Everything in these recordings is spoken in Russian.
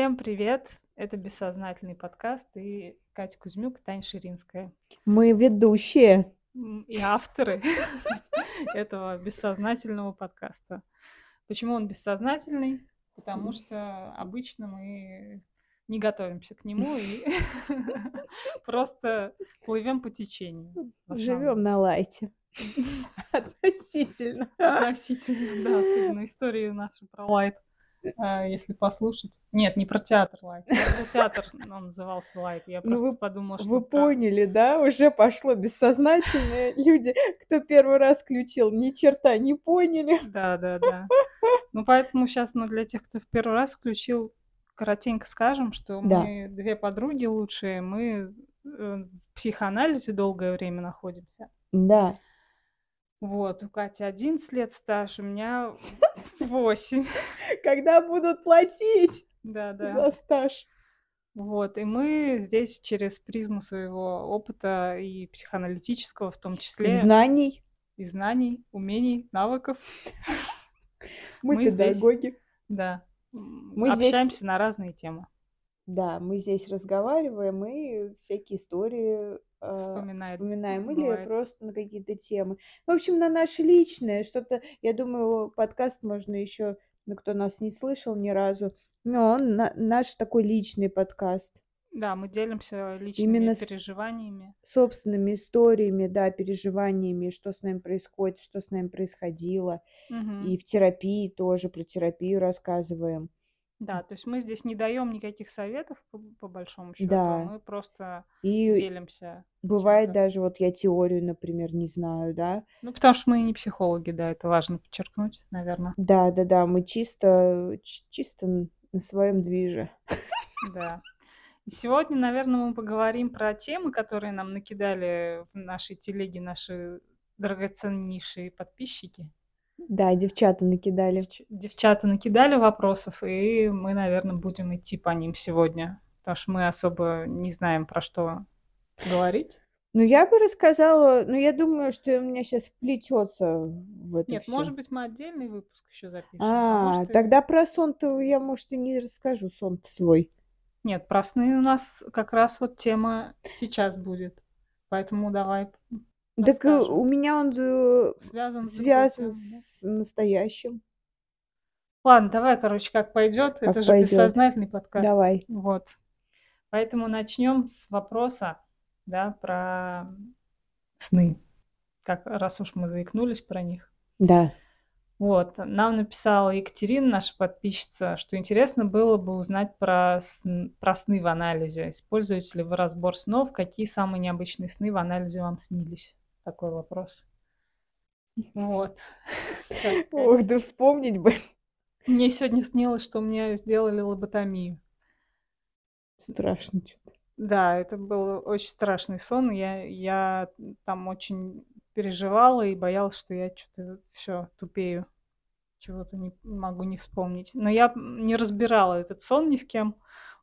Всем привет! Это «Бессознательный подкаст» и Катя Кузьмюк, Таня Ширинская. Мы ведущие. И авторы этого бессознательного подкаста. Почему он бессознательный? Потому что обычно мы не готовимся к нему и просто плывем по течению. Живем на лайте. Относительно. Относительно, да, особенно истории наши про лайт. А, если послушать. Нет, не про театр Лайт. Был театр, он назывался Лайт. Я просто ну, вы, подумала, что... Вы про... поняли, да? Уже пошло бессознательное. Люди, кто первый раз включил, ни черта не поняли. Да, да, да. Ну, поэтому сейчас мы для тех, кто в первый раз включил, коротенько скажем, что да. мы две подруги лучшие, мы э, в психоанализе долгое время находимся. Да. Вот, у Кати 11 лет стаж, у меня 8. Когда будут платить да, да. за стаж? Вот, и мы здесь через призму своего опыта и психоаналитического в том числе. Знаний. И знаний, умений, навыков. Мы, мы педагоги. Здесь, да. Мы общаемся здесь... на разные темы. Да, мы здесь разговариваем и всякие истории э, вспоминаем или бывает. просто на какие-то темы. В общем, на наши личные что-то. Я думаю, подкаст можно еще, ну, кто нас не слышал ни разу, но он на, наш такой личный подкаст. Да, мы делимся личными Именно переживаниями. Собственными историями, да, переживаниями, что с нами происходит, что с нами происходило. Угу. И в терапии тоже про терапию рассказываем. Да, то есть мы здесь не даем никаких советов по, по большому счету, да. мы просто и делимся. Бывает даже, вот я теорию, например, не знаю, да. Ну, потому что мы не психологи, да, это важно подчеркнуть, наверное. Да, да, да, мы чисто, чисто на своем движе. Да. И сегодня, наверное, мы поговорим про темы, которые нам накидали в нашей телеге наши драгоценнейшие подписчики. Да, девчата накидали. Девчата накидали вопросов, и мы, наверное, будем идти по ним сегодня, потому что мы особо не знаем, про что говорить. Ну, я бы рассказала, ну, я думаю, что у меня сейчас вплетется в это Нет, всё. может быть, мы отдельный выпуск еще запишем. А, может, и- тогда про сон-то я, может, и не расскажу, сон свой. Нет, про сны у нас как раз вот тема сейчас будет. Поэтому давай так э, у меня он же Связан с связан да? с настоящим. Ладно, давай, короче, как пойдет. Как Это же пойдет. бессознательный подкаст. Давай. Вот. Поэтому начнем с вопроса, да, про сны. Как раз уж мы заикнулись про них. Да. Вот, нам написала Екатерина, наша подписчица, что интересно было бы узнать про, сн- про сны в анализе. Используете ли вы разбор снов? Какие самые необычные сны в анализе вам снились? Такой вопрос. Вот. Ох, да вспомнить бы. Мне сегодня снилось, что мне сделали лоботомию. Страшно что-то. Да, это был очень страшный сон. Я, я там очень переживала и боялась, что я что-то все тупею. Чего-то не могу не вспомнить. Но я не разбирала этот сон ни с кем.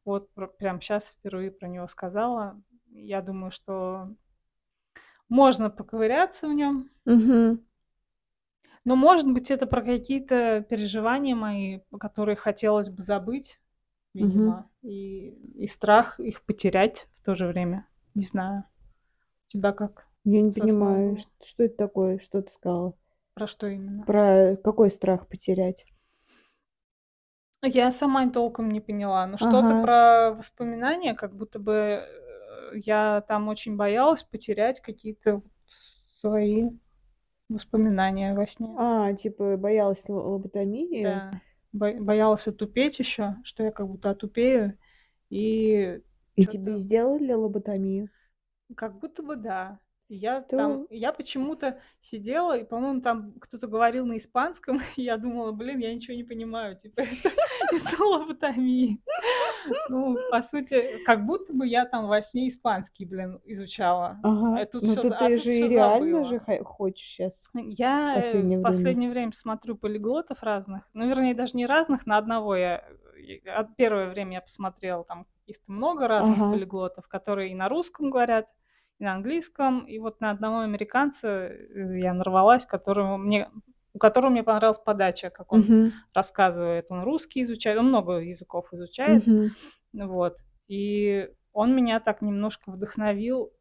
Вот прям сейчас впервые про него сказала. Я думаю, что можно поковыряться в нем. Угу. Но, может быть, это про какие-то переживания мои, которые хотелось бы забыть, Угу. видимо, и, и страх их потерять в то же время. Не знаю. У тебя как? Я не Со понимаю, ш- что это такое, что ты сказала. Про что именно? Про какой страх потерять? Я сама толком не поняла. Но что-то Ага. про воспоминания, как будто бы я там очень боялась потерять какие-то свои воспоминания во сне. А, типа боялась лоботомии? Да. Бо- боялась отупеть еще, что я как будто отупею. И И тебе сделали лоботомию? как будто бы да. Я То- там, я почему-то сидела, и, по-моему, там кто-то говорил на испанском, и я думала, блин, я ничего не понимаю, типа, это из-за лоботомии. Ну, по сути, как будто бы я там во сне испанский, блин, изучала. Ага. А тут Ну всё а ты тут же реально забыла. же хо- хочешь сейчас. Я э, последнее в время. последнее время смотрю полиглотов разных. Ну, вернее, даже не разных, на одного я... от- Первое время я посмотрела там каких-то много разных Ага. полиглотов, которые и на русском говорят, и на английском. И вот на одного американца э, я нарвалась, которого мне у которого мне понравилась подача, как он Мгм. рассказывает. Он русский изучает, он много языков изучает. Мгм. Вот. И он меня так немножко вдохновил.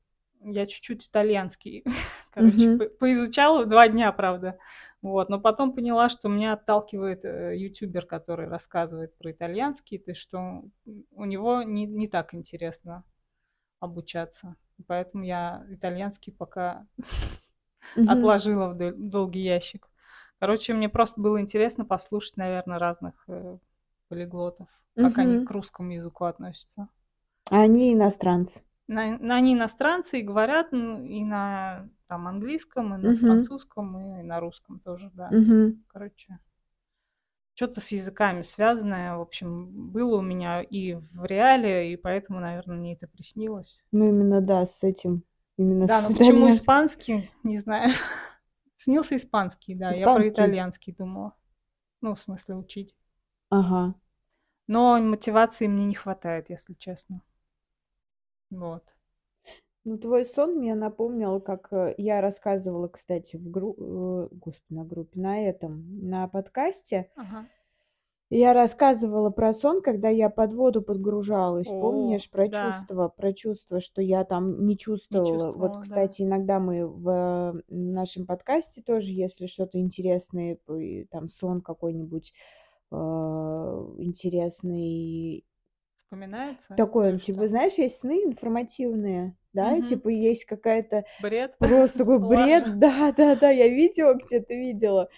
Я чуть-чуть итальянский, короче, по- поизучала два дня, правда. Вот. Но потом поняла, что меня отталкивает э, ютубер, который рассказывает про итальянский, то что у него не, не так интересно обучаться. Поэтому я итальянский пока отложила в дол- долгий ящик. Короче, мне просто было интересно послушать, наверное, разных э, полиглотов, как они к русскому языку относятся. А они иностранцы. На, на- они иностранцы и говорят ну, и на там, английском, и на Мгм. французском, и на русском тоже, да. Мгм. Короче, что-то с языками связанное, в общем, было у меня и в реале, и поэтому, наверное, мне это приснилось. Ну, именно, да, с этим. Именно Да, с но почему испанский, не знаю. Снился испанский, да, я про Испанский. итальянский думала. Ну, в смысле, учить. Ага. Но мотивации мне не хватает, если честно. Вот. Ну, твой сон мне напомнил, как э, я рассказывала, кстати, в группе, господи, на группе, на этом, на подкасте. Ага. Я рассказывала про сон, когда я под воду подгружалась. О, Помнишь про да. чувство, про чувство, что я там не чувствовала. чувствовала, Вот, да. кстати, иногда мы в э, нашем подкасте тоже, если что-то интересное, там сон какой-нибудь э, интересный, Вспоминается? он, типа, что? знаешь, есть сны информативные, да, Мгм. типа есть какая-то Бред? Просто такой бред, да, да, да, я видео где-то видела.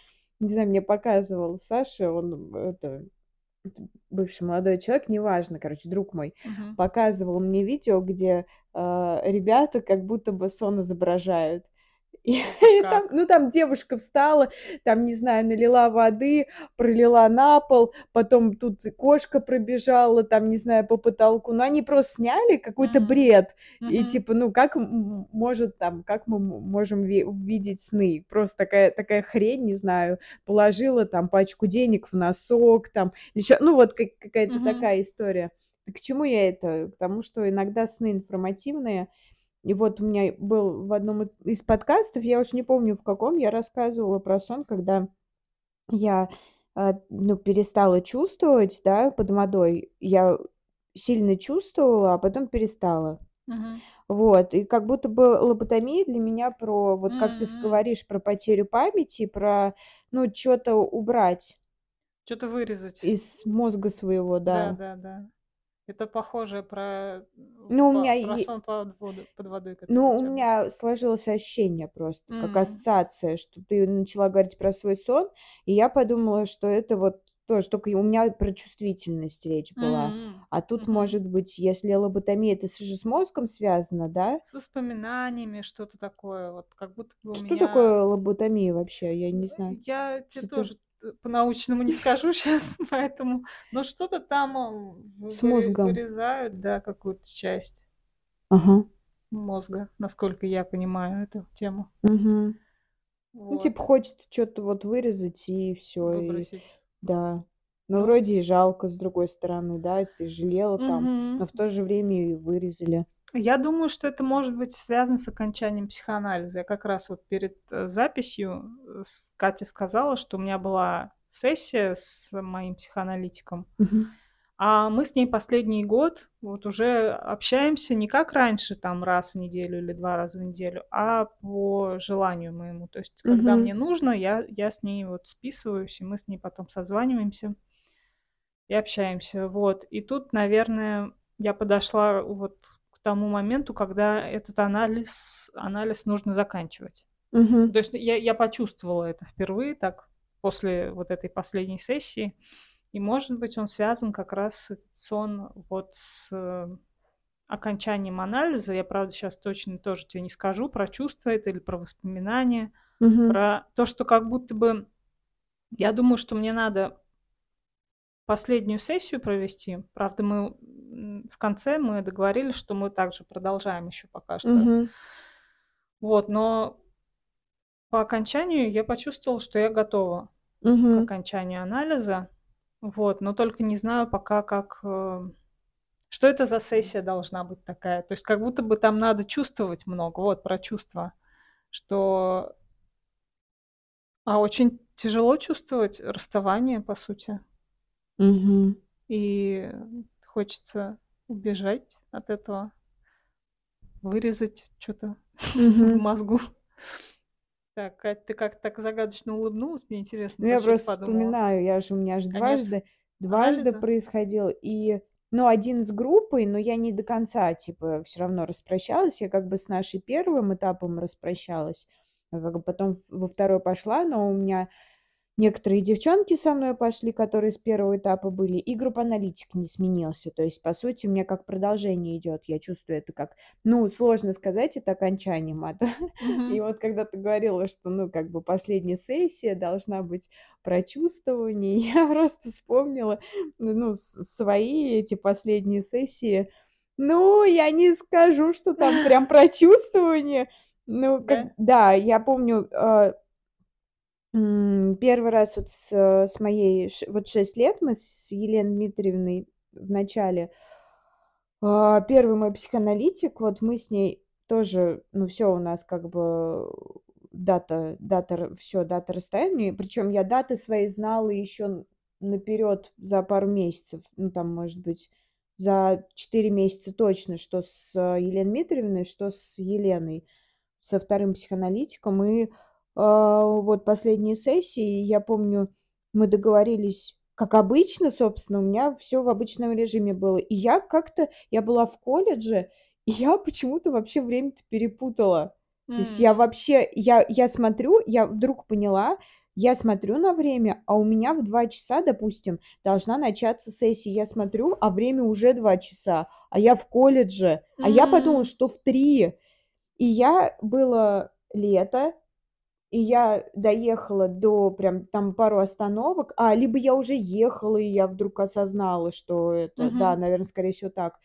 Не знаю, мне показывал Саша, он это бывший молодой человек, неважно, короче, друг мой, Мгм. показывал мне видео, где э, ребята как будто бы сон изображают. И там, ну, там девушка встала, там, не знаю, налила воды, пролила на пол, потом тут кошка пробежала, там, не знаю, по потолку. Но они просто сняли какой-то бред. И Мгм. типа, ну как может там, как мы можем ви- видеть сны? Просто такая, такая хрень, не знаю, положила там пачку денег в носок, там, еще, ну вот как- какая-то Мгм. такая история. И К чему я это? К тому, что иногда сны информативные. И вот у меня был в одном из подкастов, я уж не помню в каком, я рассказывала про сон, когда я э, ну, перестала чувствовать, да, под водой. Я сильно чувствовала, а потом перестала. Мгм. Вот, и как будто бы лоботомия для меня про, вот как ты говоришь, про потерю памяти, про, ну, что-то убрать Что-то вырезать. из мозга своего, Да, да. да, да. Это похоже про, Ну, у по- меня, про е- сон под, воду- под водой, ну, у меня сложилось ощущение просто, как М. ассоциация, что ты начала говорить про свой сон, и я подумала, что это вот тоже, только у меня про чувствительность речь была. М. А тут, Мгм. может быть, если лоботомия, это же с мозгом связано, да? С воспоминаниями, что-то такое. Вот как будто бы у Что меня... такое лоботомия вообще? Я не знаю. Я тебе тоже по-научному не скажу сейчас, поэтому... Но что-то там а, вы- с мозгом. вырезают, да, какую-то часть Ага. мозга, насколько я понимаю эту тему. Ну, Вот. типа, хочется что-то вот вырезать и все, и да. Но Ну. вроде и жалко, с другой стороны, да, ты жалела там, Мгм. но в то же время и вырезали. Я думаю, что это может быть связано с окончанием психоанализа. Я как раз вот перед э, записью э, Катя сказала, что у меня была сессия с моим психоаналитиком, а мы с ней последний год вот уже общаемся не как раньше, там раз в неделю или два раза в неделю, а по желанию моему. То есть, когда мне нужно, я, я с ней вот списываюсь, и мы с ней потом созваниваемся и общаемся. Вот. И тут, наверное, я подошла вот тому моменту, когда этот анализ, анализ нужно заканчивать. Мгм. То есть я, я почувствовала это впервые так после вот этой последней сессии. И, может быть, он связан как раз сон вот с э, окончанием анализа. Я, правда, сейчас точно тоже тебе не скажу про чувства это или про воспоминания, Мгм. про то, что как будто бы... Я думаю, что мне надо последнюю сессию провести. Правда, мы в конце мы договорились, что мы также продолжаем еще пока что. Мгм. Вот, но по окончанию я почувствовала, что я готова к Мгм. окончанию анализа. Вот, но только не знаю пока, как... э, Что это за сессия должна быть такая? То есть как будто бы там надо чувствовать много. Вот, про чувства. Что... А очень тяжело чувствовать расставание, по сути. Мгм. И хочется убежать от этого, вырезать что-то в Мгм. мозгу. Так, Кать, ты как так загадочно улыбнулась, мне интересно, Ну, я ты просто подумала? вспоминаю, я же у меня Конец дважды дважды анализа? происходило. И, ну, один с группой, но я не до конца, типа, всё равно распрощалась. Я как бы с нашей первым этапом распрощалась, а как бы потом в во второй пошла, но у меня некоторые девчонки со мной пошли, которые с первого этапа были, и группа аналитик не сменился. То есть, по сути, у меня как продолжение идёт. Я чувствую это как, ну, сложно сказать, это окончание мата. И Мгм. вот когда ты говорила, что, ну, как бы последняя сессия должна быть про чувствование, я просто вспомнила, ну, свои эти последние сессии. Ну, я не скажу, что там прям про чувствование. Ну, как Да? да, я помню, а 1 раз вот с с моей вот 6 лет мы с Еленой Дмитриевной в начале а, 1 мой психоаналитик, вот мы с ней тоже, ну, всё у нас как бы дата дата р всё, дата расстояния. Причём я даты свои знала ещё наперёд за пару месяцев. Ну, там, может быть, за 4 месяца точно, что с Еленой Дмитриевной, что с Еленой, со 2 психоаналитиком. И, вот последние сессии, я помню, мы договорились, как обычно, собственно, у меня всё в обычном режиме было. И я как-то я была в колледже, и я почему-то вообще время-то перепутала. То есть я вообще, я я смотрю, я вдруг поняла, я смотрю на время, а у меня в 2 часа, допустим, должна начаться сессия. Я смотрю, а время уже 2 часа, а я в колледже, а я подумала, что в 3. И я было лето, и я доехала до прям там пару остановок, а, либо я уже ехала, и я вдруг осознала, что это, да, Мгм. наверно, скорее всего, так.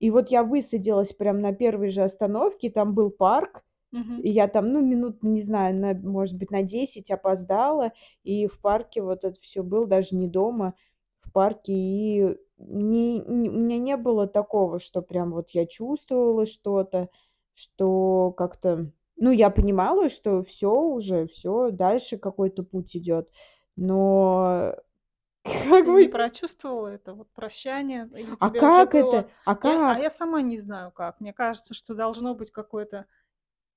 И вот я высадилась прям на 1 же остановке, там был парк, Мгм. и я там, ну, минут, не знаю, на, может быть, на 10 опоздала, и в парке вот это всё было, даже не дома, в парке. И не не у меня не было такого, что прям вот я чувствовала что-то, что как-то, ну, я понимала, что всё уже, всё, дальше какой-то путь идёт. Но как Ты не бы прочувствовала это вот прощание или А как было это? А Я а я как? сама не знаю как. Мне кажется, что должно быть какой-то,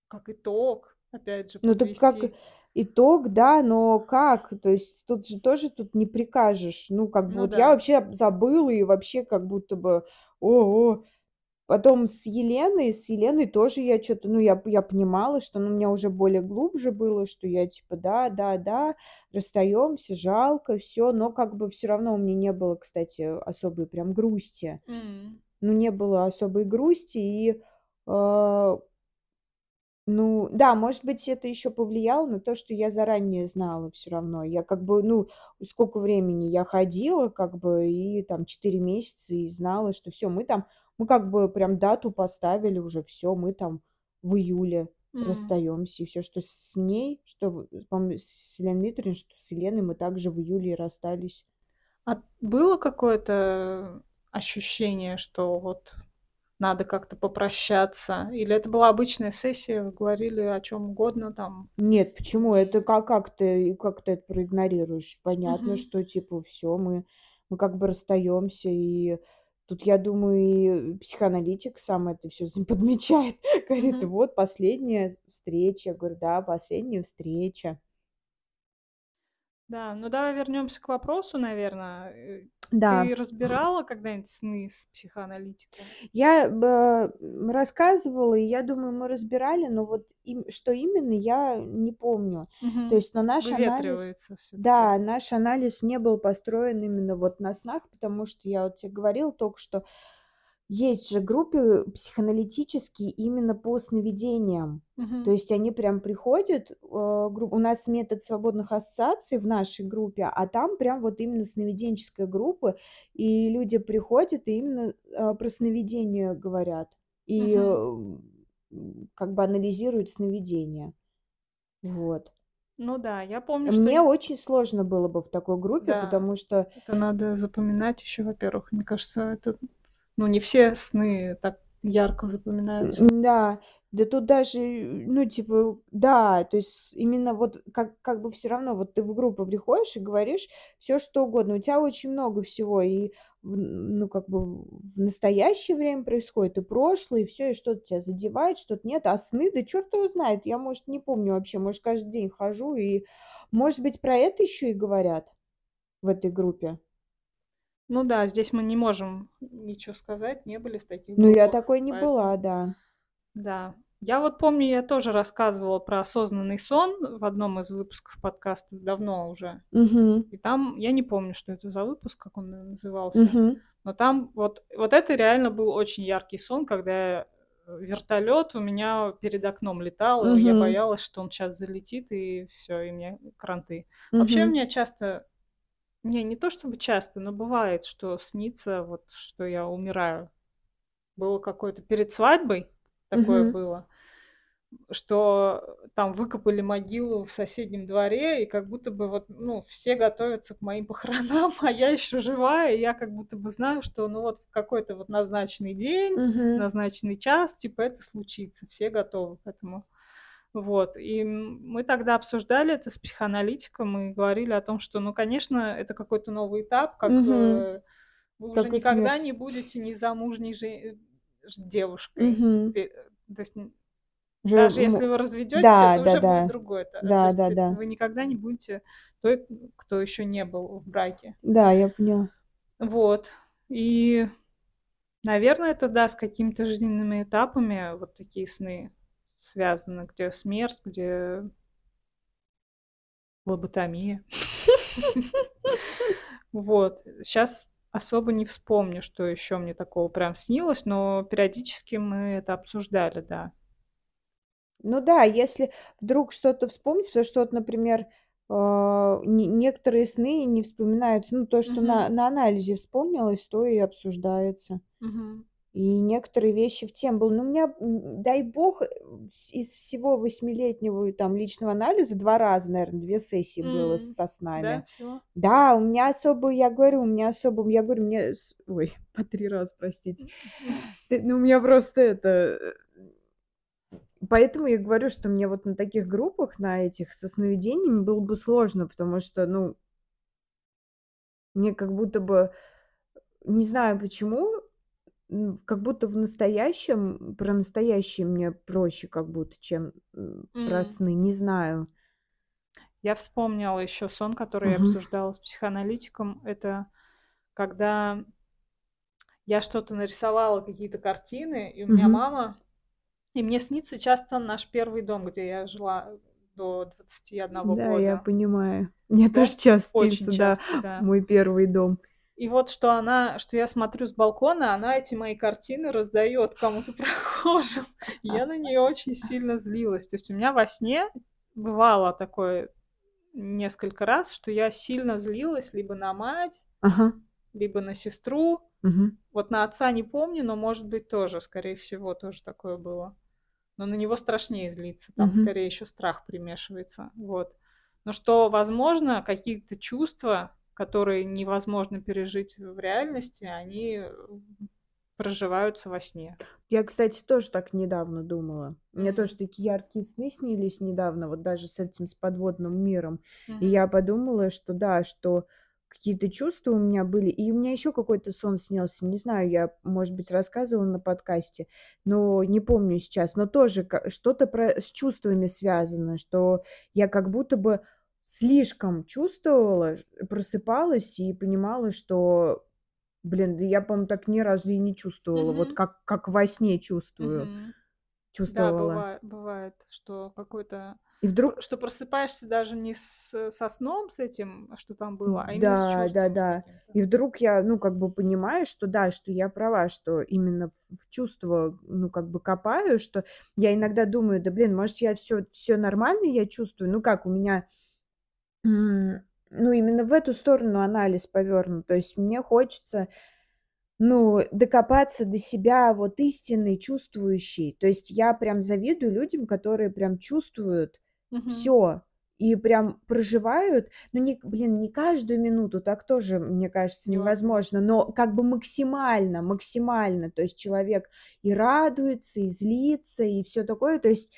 как итог, опять же, Ну, так как итог, да, но как? То есть тут же тоже тут не прикажешь. Ну, как бы Ну вот я да. вообще забыла и вообще как будто бы ого. Потом с Еленой с Еленой тоже я чё-то, ну, я я понимала, что, ну, у меня уже более глубже было, что я типа да, да, да, расстаёмся, жалко, всё. Но как бы всё равно у меня не было, кстати, особой прям грусти. М. Ну, не было особой грусти. И, а ну да, может быть, это ещё повлияло на то, что я заранее знала всё равно. Я как бы, ну, сколько времени я ходила, как бы, и там 4 месяца, и знала, что всё, мы там, мы как бы прям дату поставили уже, всё, мы там в июле М. расстаёмся. И всё, что с ней, что по-моему, с Еленой Дмитриевной, что с Еленой мы также в июле расстались. А было какое-то ощущение, что вот надо как-то попрощаться? Или это была обычная сессия, вы говорили о чём угодно там? Нет, почему? Это ка как ты как ты это проигнорируешь? Понятно, Мгм. что типа всё, мы мы как бы расстаёмся. И тут, я думаю, и психоаналитик сам это всё з подмечает. Говорит: Мгм. "Вот последняя встреча". Я говорю: "Да, последняя встреча". Да, ну давай вернёмся к вопросу, наверно. Э, Да. ты разбирала когда-нибудь сны с психоаналитиком? Я м, рассказывала, и я думаю, мы разбирали, но вот им что именно, я не помню. То Мгм. есть, но наш анализ да, наш анализ не был построен именно вот на снах, потому что я вот те говорила тока что, есть же группы психоаналитические именно по сновидениям. То Мгм. есть они прям приходят, а, у нас метод свободных ассоциаций в нашей группе, а там прям вот именно сновиденческая группа, и люди приходят и именно, а, про сновидения говорят. И, м, как бы анализируют сновидения. Вот. Ну да, я помню, что Мне и очень сложно было бы в такой группе, Да, потому что это надо запоминать ещё, во-первых. Мне кажется, это, ну, не все сны так ярко запоминаются. Да, да тут даже, ну, типа, да, то есть именно вот как как бы все равно вот ты в группу приходишь и говоришь все что угодно. У тебя очень много всего, и ну, как бы в настоящее время происходит, и прошлое, и все, и что-то тебя задевает, что-то нет. А сны, да черт его знает, я, может, не помню вообще, может, каждый день хожу, и, может быть, про это еще и говорят в этой группе. Ну да, здесь мы не можем ничего сказать, не были в таких Ну, я такой не поэтому была, да. да. Я вот помню, я тоже рассказывала про осознанный сон в одном из выпусков подкаста давно уже. Угу. И там, я не помню, что это за выпуск, как он назывался, Угу. но там вот, вот это реально был очень яркий сон, когда вертолет у меня перед окном летал, и я Угу. боялась, что он сейчас залетит, и все, и мне кранты. Вообще у Угу. меня часто, не, не то чтобы часто, но бывает, что снится, вот, что я умираю. Было какое-то перед свадьбой, такое Угу. было, что там выкопали могилу в соседнем дворе, и как будто бы вот, ну, все готовятся к моим похоронам, а я еще живая, и я как будто бы знаю, что, ну, вот в какой-то вот назначенный день, Угу. назначенный час, типа, это случится, все готовы к этому. Вот, и мы тогда обсуждали это с психоаналитиком и говорили о том, что, ну, конечно, это какой-то новый этап, как Угу. вы уже Как и никогда смерть. не будете незамужней же- девушкой. Угу. То есть Же даже если вы разведетесь, Да, это да, уже будет да. другое. То то Да, есть да, да. вы никогда не будете той, кто еще не был в браке. Да, я поняла. Вот. И, наверное, это, да, с какими-то жизненными этапами вот такие сны связаны, где смерть, где лоботомия. Вот. Сейчас особо не вспомню, что еще мне такого прям снилось, но периодически мы это обсуждали, да. Ну да, если вдруг что-то вспомнить, потому что вот, например, а, не некоторые сны не вспоминаются, ну, то, что на Мгм. на анализе вспомнилось, то и обсуждается. Мгм. И некоторые вещи в тему было. Ну, у меня, дай бог, э, из всего восьмилетнего там личного анализа 2 раза, наверно, 2 сессии было М. со Да, снами. всего? Да, у меня особо, я говорю, у меня особо, я говорю, мне ой, по 3 раза, простите. Ты ну, у меня просто это, э Поэтому я говорю, что мне вот на таких группах, на этих со сновидениями было бы сложно, потому что, ну мне как будто бы, не знаю почему, как будто в настоящем, про настоящее мне проще как будто, чем, м, про сны, не знаю. Я вспомнила еще сон, который я Мгм. обсуждала с психоаналитиком. Это когда я что-то нарисовала, какие-то картины, и у меня Мгм. мама и мне снится часто наш первый дом, где я жила до 21 Да, я года. понимаю. Мне Да? тоже часто Очень снится, да, часто, да. мой первый дом. И вот что она что я смотрю с балкона, она эти мои картины раздаёт кому-то прохожим. Я на неё очень сильно злилась. То есть у меня во сне бывало такое несколько раз, что я сильно злилась либо на мать, Ага. либо на сестру. Мгм. Вот на отца не помню, но, может быть, тоже, скорее всего, тоже такое было. Но на него страшнее злиться, там Мгм. скорее ещё страх примешивается. Вот. Но что, возможно, какие-то чувства, которые невозможно пережить в реальности, они, э, проживаются во сне. Я, кстати, тоже так недавно думала. Мне М. тоже такие яркие сны снились недавно, вот даже с этим, с подводным миром. И Мгм. я подумала, что да, что какие-то чувства у меня были. И у меня еще какой-то сон снился. Не знаю, я, может быть, рассказывала на подкасте, но не помню сейчас. Но тоже что-то про с чувствами связано, что я как будто бы слишком чувствовала, просыпалась и понимала, что, блин, да я, по-моему, так ни разу и не чувствовала, вот Мгм. как как во сне чувствую. Да, чувствовала. быва бывает, что какой-то И вдруг что просыпаешься даже не с со сном с этим, что там было, а именно с Да, с да-да. каким-то. И вдруг я, ну, как бы понимаю, что да, что я права, что именно в чувства, ну, как бы копаю, что я иногда думаю: "Да, блин, может, я всё всё нормально я чувствую?" Ну, как у меня, м, ну, именно в эту сторону анализ повёрнут. То есть мне хочется, ну, докопаться до себя вот истинной, чувствующей. То есть я прям завидую людям, которые прям чувствуют Мгм. всё. и прям проживают, ну, не, блин, не каждую минуту, так тоже, мне кажется, невозможно, но как бы максимально, максимально, то есть человек и радуется, и злится, и все такое, то есть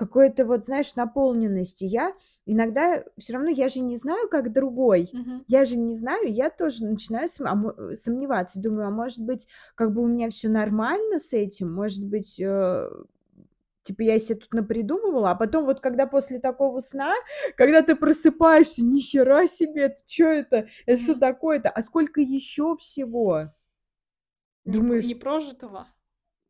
какой-то вот, знаешь, наполненности. Я иногда все равно, я же не знаю, как другой, Мгм. я же не знаю, я тоже начинаю сом- а э, сомневаться, думаю, а может быть, как бы у меня все нормально с этим, может быть, э, Типа я себе тут напридумывала, а потом вот когда после такого сна, когда ты просыпаешься, ни хера себе, это что это? Это что Мгм. такое-то? А сколько еще всего? Думаешь, Не прожитого.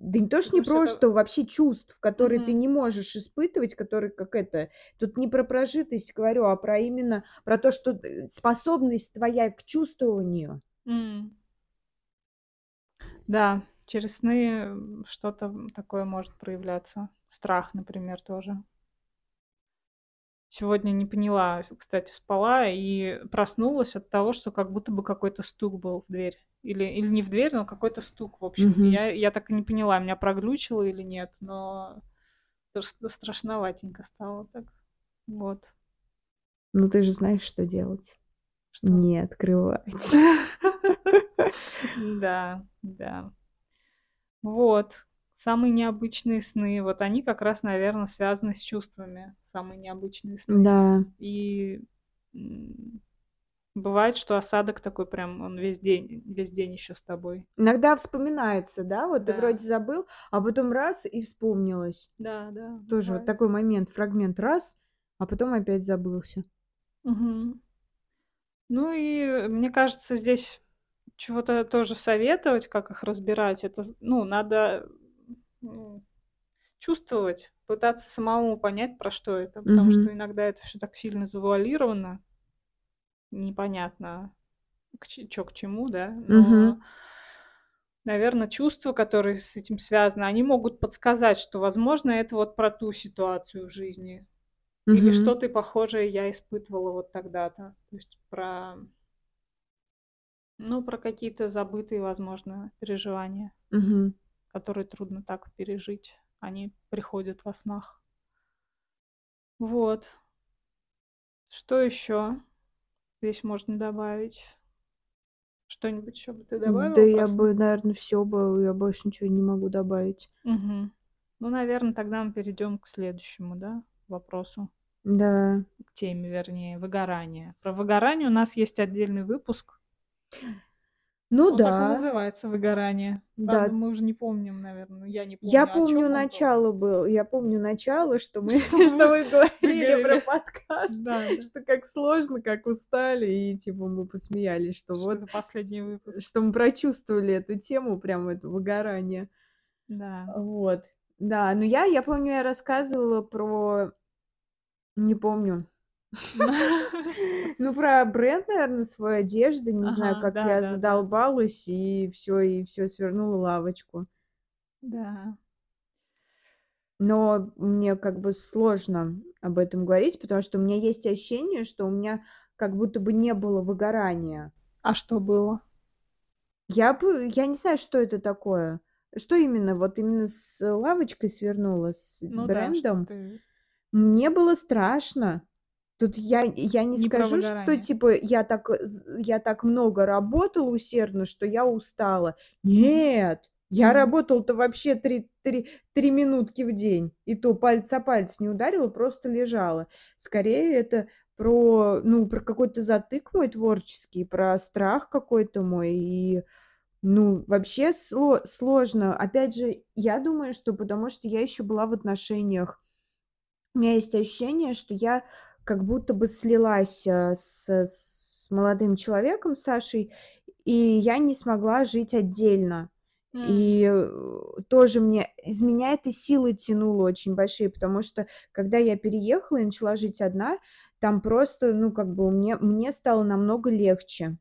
Да не то, что не Думаешь, это- просто, вообще чувств, которые ты Мгм. не можешь испытывать, которые как это... Тут не про прожитость говорю, а про именно про то, что э, способность твоя к чувствованию. М. Да, через сны что-то такое может проявляться. Страх, например, тоже. Сегодня не поняла, кстати, спала и проснулась от того, что как будто бы какой-то стук был в дверь. Или, или не в дверь, но какой-то стук, в общем. Мгм. Я, я так и не поняла, меня проглючило или нет, но страш- страшноватенько стало так. Вот. Ну ты же знаешь, что делать. Что? Не открывать. Да, да. Вот. Самые необычные сны. Вот они как раз, наверное, связаны с чувствами. Самые необычные сны. Да. И бывает, что осадок такой прям, он весь день, весь день еще с тобой. Иногда вспоминается, да, вот ты Да. вроде забыл, а потом раз и вспомнилось. Да, да. Тоже вот такой момент, фрагмент раз, а потом опять забылся. Мгм. Ну и мне кажется, здесь чего-то тоже советовать, как их разбирать. Это, ну, надо м, чувствовать, пытаться самому понять, про что это, потому Мгм. что иногда это все так сильно завуалировано, непонятно, что к чему, да, но, Мгм. наверное, чувства, которые с этим связаны, они могут подсказать, что, возможно, это вот про ту ситуацию в жизни, или Мгм. что-то похожее я испытывала вот тогда-то, то есть про, ну, про какие-то забытые, возможно, переживания, Мгм. Которые трудно так пережить, они приходят во снах. Вот. Что еще здесь можно добавить? Что-нибудь еще бы ты добавила Да про я бы, наверное, все бы, я больше ничего не могу добавить. Мгм. Ну, наверное, тогда мы перейдем к следующему, да, вопросу, Да. к теме, вернее, выгорание. Про выгорание у нас есть отдельный выпуск. Ну Он так и да. называется «Выгорание». Да. Правда, мы уже не помним, наверное, я не помню, Я помню начало был, я помню начало, что мы, Что мы говорили про подкаст, Да, да. что как сложно, как устали, и типа мы посмеялись, что вот, последний выпуск. что мы прочувствовали эту тему, прям это выгорание. Да. Вот. Да, но я, я помню, я рассказывала про, не помню, ну про бренд, наверное, своей одежды, не знаю, как да, я да, да. задолбалась и все, и все свернула лавочку. Да. Но мне как бы сложно об этом говорить, потому что у меня есть ощущение, что у меня как будто бы не было выгорания. А что было? Я бы, я не знаю, что это такое. Что именно? Вот именно с лавочкой свернула, с Ну да, брендом. ты... Мне было страшно. Тут я, я не Не скажу, что типа я так, э, я так много работала усердно, что я устала. Нет, я Мгм. работала-то вообще три, три, три минутки в день. И то палец о палец не ударила, просто лежала. Скорее это про, ну, про какой-то затык мой творческий, про страх какой-то мой. И, ну, вообще сло- сложно. Опять же, я думаю, что потому что я еще была в отношениях у меня есть ощущение, что я как будто бы слилась, а, с с молодым человеком, Сашей, и я не смогла жить отдельно. И, э, тоже мне из меня этой силы тянуло очень большие, потому что когда я переехала и начала жить одна, там просто, ну, как бы мне мне стало намного легче.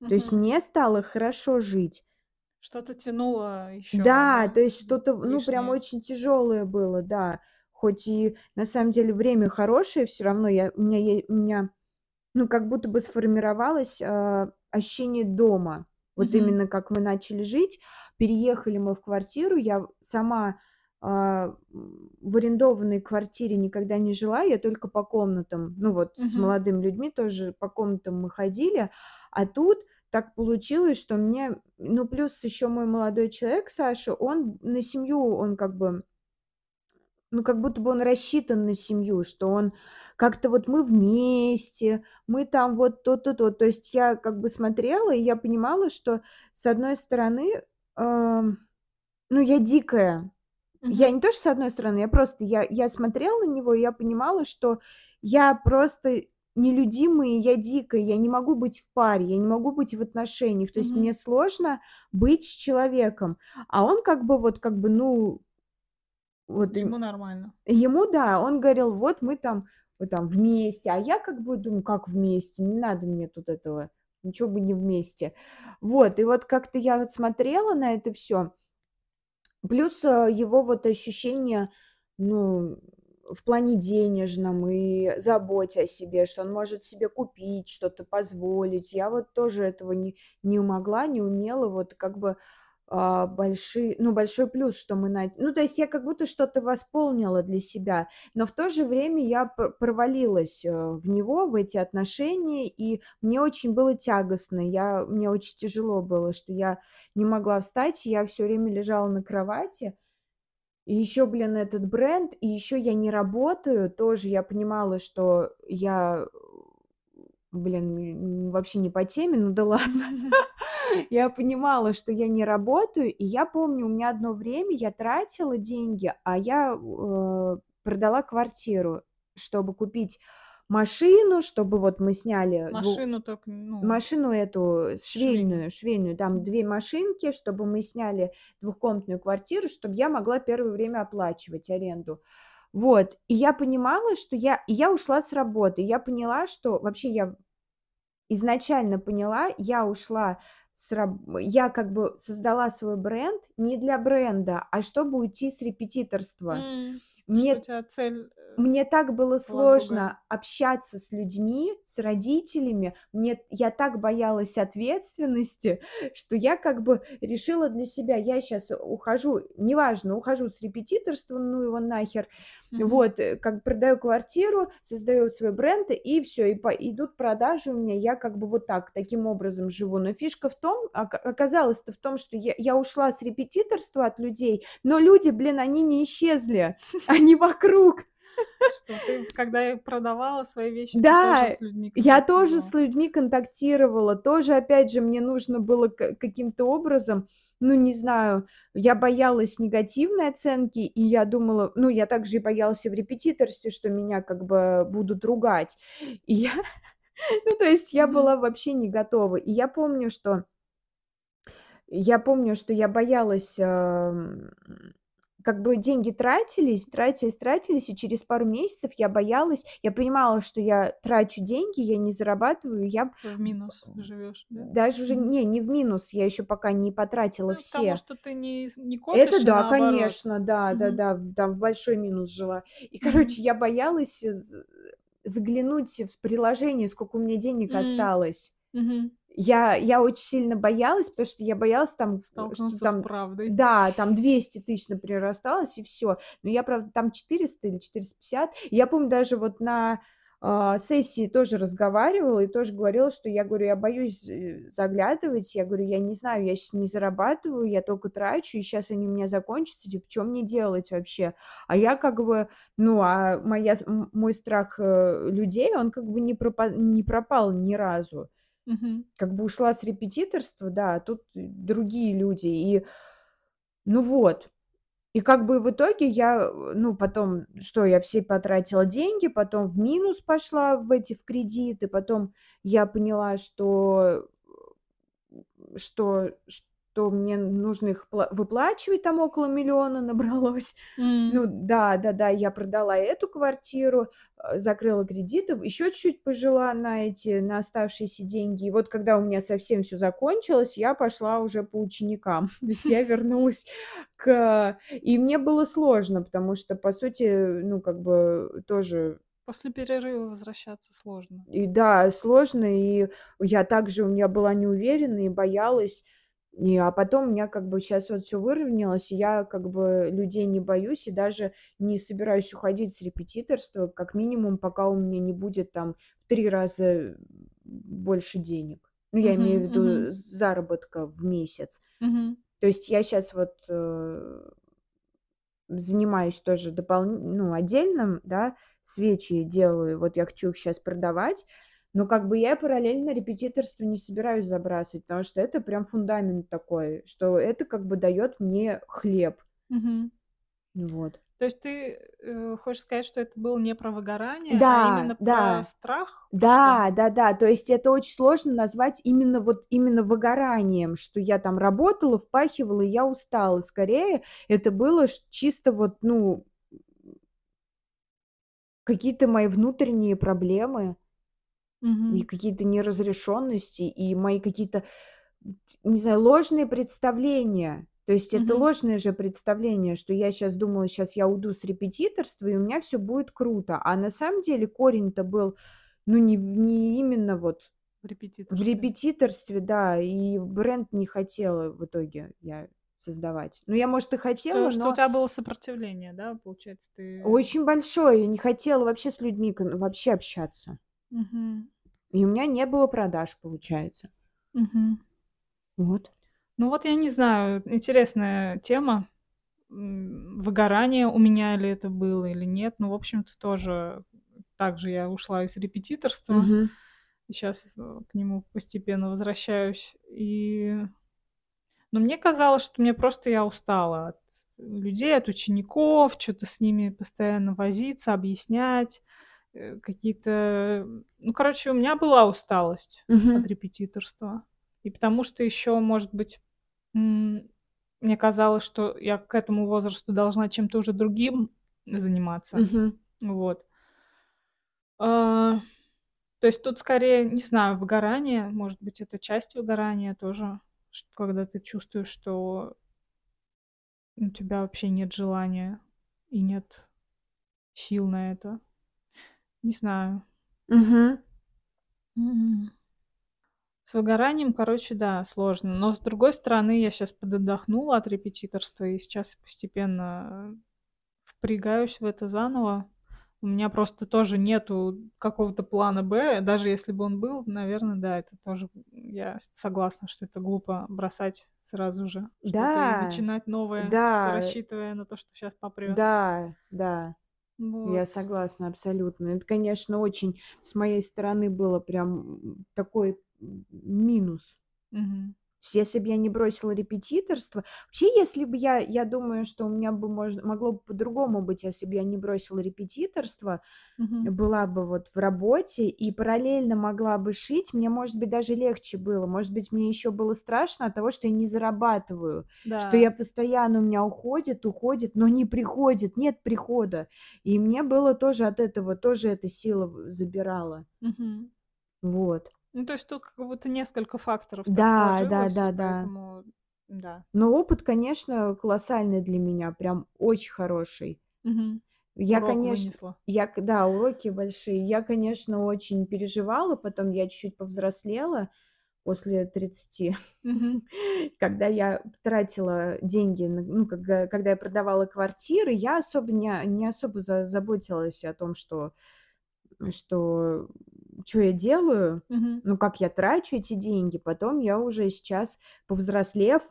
То есть мне стало хорошо жить. Что-то тянуло еще, Да, да? то есть что-то, ну, прям очень тяжелое было, да. Хоть и на самом деле время хорошее, все равно я, у меня, у меня, ну, как будто бы сформировалось а, ощущение дома. Вот Мгм. именно как мы начали жить, переехали мы в квартиру, я сама а, в арендованной квартире никогда не жила, я только по комнатам. Ну вот с Мгм. молодыми людьми тоже по комнатам мы ходили. А тут так получилось, что мне ну, плюс еще мой молодой человек, Саша, он на семью, он как бы ну, как будто бы он рассчитан на семью, что он как-то вот мы вместе, мы там вот то-то, то. Есть я как бы смотрела, и я понимала, что с одной стороны, ам, ну, я дикая. Я Мгм. не то, что с одной стороны, я просто я я смотрела на него, и я понимала, что я просто нелюдимая, я дикая, я не могу быть в паре, я не могу быть в отношениях. То есть Мгм. мне сложно быть с человеком. А он как бы вот как бы, ну, вот Ему нормально. ему, да, он говорил: "Вот мы там вот там вместе". А я как бы думаю: "Как вместе? Не надо мне тут этого, ничего бы не вместе". Вот, и вот как-то я вот смотрела на это всё. Плюс, э, его вот ощущение, ну, в плане денежном и заботе о себе, что он может себе купить, что-то позволить. Я вот тоже этого не не могла, не умела. Вот как бы, а, больши ну, большой плюс, что мы на ну, то есть я как будто что-то восполнила для себя, но в то же время я провалилась, э, в него, в эти отношения, и мне очень было тягостно. Я мне очень тяжело было, что я не могла встать, я всё время лежала на кровати. И еще, блин, этот бренд, и еще я не работаю. Тоже я понимала, что я, блин, вообще не по теме, ну да ладно. Я понимала, что я не работаю, и я помню, у меня одно время я тратила деньги, а я, э, продала квартиру, чтобы купить машину, чтобы вот мы сняли дву Машину только, ну, машину эту швейную. швейную швейную, там. 2 машинки, чтобы мы сняли двухкомнатную квартиру, чтобы я могла первое время оплачивать аренду. Вот, и я понимала, что я и я ушла с работы. Я поняла, что вообще я изначально поняла, я ушла с раб я как бы создала свой бренд не для бренда, а чтобы уйти с репетиторства. У Мне цель, э, мне так было была другая. сложно общаться с людьми, с родителями. Мне я так боялась ответственности, что я как бы решила для себя: я щас ухожу, неважно, ухожу с репетиторства, ну его нахер. Мгм. Вот, э, как продаю квартиру, создаю свой бренд, и всё, и по идут продажи у меня. Я как бы вот так, таким образом живу. Но фишка в том, ока оказалось-то в том, что я я ушла с репетиторства от людей, но люди, блин, они не исчезли, они вокруг. Что ты, когда и продавала свои вещи, ты тоже Да, с людьми я тоже с людьми контактировала, тоже, опять же, мне нужно было ка каким-то образом, ну, не знаю, я боялась негативной оценки, и я думала, ну, я также и боялась и в репетиторстве, что меня как бы будут ругать. И я, ну, то есть я была вообще не готова. И я помню, что я помню, что я боялась, ам, как бы деньги тратились, тратились, тратились, и через пару месяцев я боялась. Я понимала, что я трачу деньги, я не зарабатываю, я В минус живешь, да? даже уже не, не в минус, я еще пока не потратила Ну, все. что ты не не Это копишь, и да, наоборот. конечно, да, Мгм. да-да, в там в большой минус жила. И, короче, я боялась з заглянуть в приложение, сколько у меня денег М. осталось. Мгм. Я я очень сильно боялась, потому что я боялась там, что Столкнуться с там, правдой. да, там 200 тысяч, например, осталось, и всё. Но я, правда, там 400 или 450. И я помню, даже вот на, а, сессии тоже разговаривала и тоже говорила, что я говорю: "Я боюсь, э, заглядывать". Я говорю: "Я не знаю, я щас не зарабатываю, я только трачу, и щас они у меня закончатся. Типа, чё мне делать вообще?" А я как бы, ну, а моя с мой страх, э, людей, он как бы не пропа не пропал ни разу. Мгм. Как бы ушла с репетиторства, да, а тут другие люди. И, ну вот. И как бы в итоге я, э, ну, потом, что я все потратила деньги, потом в минус пошла в эти, в кредиты, потом я поняла, что, э, что что мне нужно их пла выплачивать, там около миллиона набралось. М. Ну да, да-да, я продала эту квартиру, э, закрыла кредиты, еще чуть-чуть пожила на эти, на оставшиеся деньги. И вот когда у меня совсем всё закончилось, я пошла уже по ученикам. То есть я вернулась к и мне было сложно, потому что, по сути, ну, как бы тоже После перерыва возвращаться сложно. И да, сложно, и я также, у меня была неуверенная и боялась. И, а потом у меня как бы сейчас вот все выровнялось, и я как бы людей не боюсь и даже не собираюсь уходить с репетиторства, как минимум, пока у меня не будет там в три раза больше денег. Ну, я имею в виду мгм, заработка в месяц. мгм, То есть я сейчас вот, э, занимаюсь тоже допол ну, отдельным, да, свечи делаю. Вот я хочу их сейчас продавать, но как бы я параллельно репетиторство не собираюсь забрасывать, потому что это прям фундамент такой, что это как бы дает мне хлеб. мгм. Вот. То есть ты, э, хочешь сказать, что это было не про выгорание, а Да, именно про да. страх? Про что? Да, да-да, то есть это очень сложно назвать именно вот именно выгоранием, что я там работала, впахивала, и я устала. Скорее, это было чисто вот, ну, какие-то мои внутренние проблемы и Мгм, какие-то неразрешенности, и мои какие-то, не знаю, ложные представления. То есть это мгм. ложное же представление, что я сейчас думала, сейчас я уйду с репетиторства, и у меня все будет круто. А на самом деле корень-то был, ну, не не именно вот В В репетиторстве. репетиторстве, да, и бренд не хотела в итоге я создавать. Ну, я, может, и Что хотела, что у но тебя было сопротивление, да, получается, ты очень большое. Я не хотела вообще с людьми вообще общаться. Мгм, И у меня не было продаж, получается. мгм. Вот. Ну вот я не знаю, интересная тема. Выгорание у меня ли это было или нет. Ну, в общем-то, тоже так же я ушла из репетиторства, и щас, э, к нему постепенно возвращаюсь. И, но мне казалось, что мне просто я устала от людей, от учеников, что то с ними постоянно возиться, объяснять, какие-то ну, короче, у меня была усталость от Мгм. репетиторства. И потому что еще, может быть, мне казалось, что я к этому возрасту должна чем-то уже другим заниматься. Мгм. Вот. А, то есть тут скорее, не знаю, выгорание, может быть, это часть выгорания тоже, чт когда ты чувствуешь, что у тебя вообще нет желания и нет сил на это. Не знаю. Мгм. М. С выгоранием, короче, да, сложно. Но, с другой стороны, я сейчас подотдохнула от репетиторства и сейчас постепенно впрягаюсь в это заново. У меня просто тоже нету какого-то плана Б. Даже если бы он был, наверное, да, это тоже я согласна, что это глупо бросать сразу же что-то и Да, начинать новое, с да, рассчитывая на то, что сейчас попрет. да, да. Я Вот. согласна абсолютно. Это, конечно, очень с моей стороны было прям, такой, минус. Мгм. Есть если б я не бросила репетиторство вообще, если бы я я думаю, что у меня бы можно могло бы по-другому быть, если бы я не бросила репетиторство, Мгм. была бы вот в работе и параллельно могла бы шить, мне, может быть, даже легче было. Может быть, мне еще было страшно от того, что я не зарабатываю, что я Да. постоянно у меня уходит, уходит, но не приходит, нет прихода. И мне было тоже от этого, тоже эта сила забирала. Мгм. Вот. Ну, то есть тут как будто несколько факторов так Да, сложилось, и да-да-да. поэтому да. Но опыт, конечно, колоссальный для меня, прям очень хороший. Мгм. Я, Урок конечно, вынесла. я к да, уроки большие. Я, конечно, очень переживала, потом я чуть-чуть повзрослела после тридцати, Мгм. когда я тратила деньги, на ну, когда когда я продавала квартиры, я особо не не особо за заботилась о том, что что чё я делаю, Мгм. ну, как я трачу эти деньги. Потом я уже сейчас, повзрослев,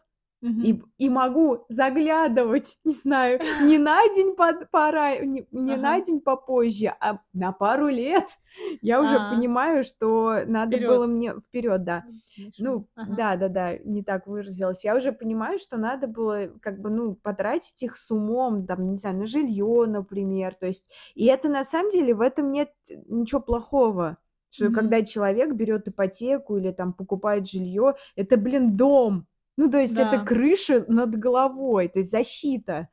и и могу заглядывать, не знаю, не на день под пора не не на Ага. день попозже, а на пару лет. Я уже А, понимаю, что надо было вперед. мне вперед, да. Виду? Ну Ага. да-да-да, не так выразилась. Я уже понимаю, что надо было как бы, ну, потратить их с умом, там, не знаю, на жилье, например. То есть и это на самом деле в этом нет ничего плохого, что Мгм. когда человек берет ипотеку или там покупает жилье, это, блин, дом. Ну, то есть это Да, крыша над головой, то есть защита,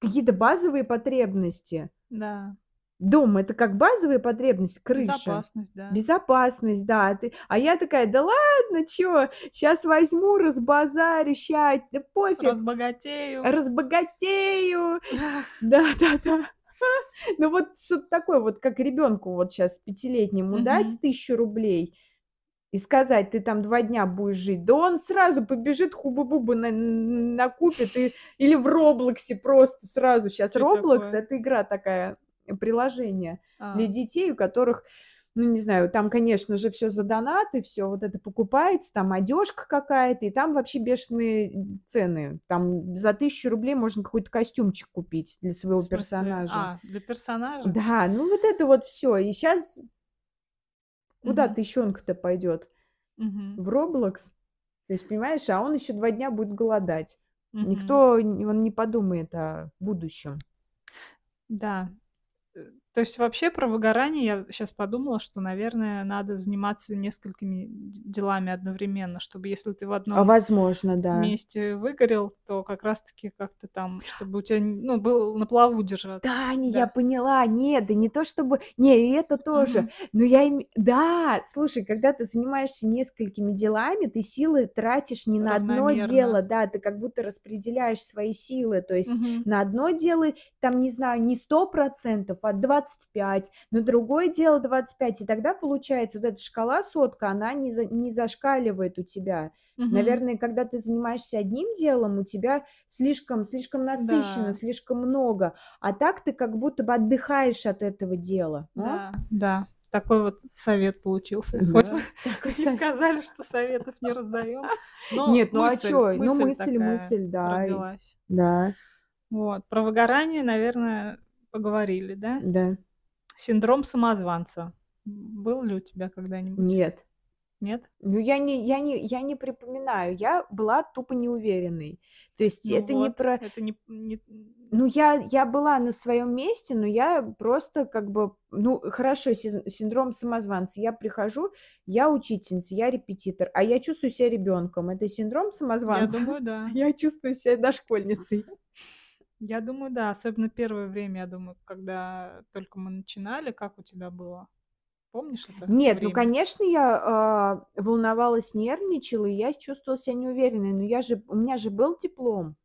какие-то базовые потребности. да. Дом- это как базовая потребность, крыша. Безопасность, да. Безопасность, да. А ты а я такая: "Да ладно, чё, щас возьму, разбазарю, ща, да пофиг, Разбогатею. разбогатею". Да-да-да. Ну вот что-то такое вот, как ребенку вот сейчас пятилетнему дать тысячу рублей, и сказать: "Ты там 2 дня будешь жить", да он сразу побежит хубы-бубы на накупит и или в "Роблоксе" просто сразу. Чё "Роблокс"- это игра такая, приложение для А. детей, у которых, ну, не знаю, там, конечно же, всё за донаты, всё вот это покупается, там одежка какая-то, и там вообще бешеные цены. Там за 1000 рублей можно какой-то костюмчик купить для своего персонажа. А, для персонажа? Да, ну вот это вот всё. И щас куда Мгм. тыщёнка-то пойдёт? Мгм. В "Роблокс"? То есть, понимаешь, а он ещё 2 дня будет голодать. Мгм. Никто он не подумает о будущем. Да. То есть вообще про выгорание я щас подумала, что, наверное, надо заниматься несколькими делами одновременно, чтобы если ты в А одном возможно, да. месте выгорел, то как раз таки как-то там, чтобы у н ну, был на плаву держаться. Таня, я Да. поняла. Нет, да не то чтобы не, и это тоже. Мгм. Но я име да, слушай, когда ты занимаешься несколькими делами, ты силы тратишь не на одно дело, да, ты как будто распределяешь свои силы. То есть Мгм. на одно дело, там, не знаю, не 100 %, а 25, на другое дело 25. И тогда получается, вот эта шкала сотка, она не за не зашкаливает у тебя. Мгм. Наверное, когда ты занимаешься одним делом, у тебя слишком слишком насыщенно, Да. слишком много, а так ты как будто бы отдыхаешь от этого дела. А? Да, да. Такой вот совет получился. Хоть мы Да, и со сказали, что советов не раздаём, но Нет, ну а мысль чё? Ну, мысль мысль мысль, да, родилась. да. Вот. Про выгорание, наверное, поговорили, да? Да. Синдром самозванца. Был ли у тебя когда-нибудь? Нет. Нет? Ну, я не я не я не припоминаю. Я была тупо неуверенной. То есть Ну это не вот, про это не не Ну, я я была на своём месте, но я просто как бы, ну, хорошо, син синдром самозванца. Я прихожу, я учительница, я репетитор, а я чувствую себя ребёнком. Это синдром Я самозванца? думаю, А да. я чувствую себя дошкольницей. Я думаю, да. Особенно первое время, я думаю, когда только мы начинали. Как у тебя было? Помнишь это Нет, ну, время? конечно, я, а, волновалась, нервничала, и я чувствовала себя неуверенной. Но я же у меня же был диплом.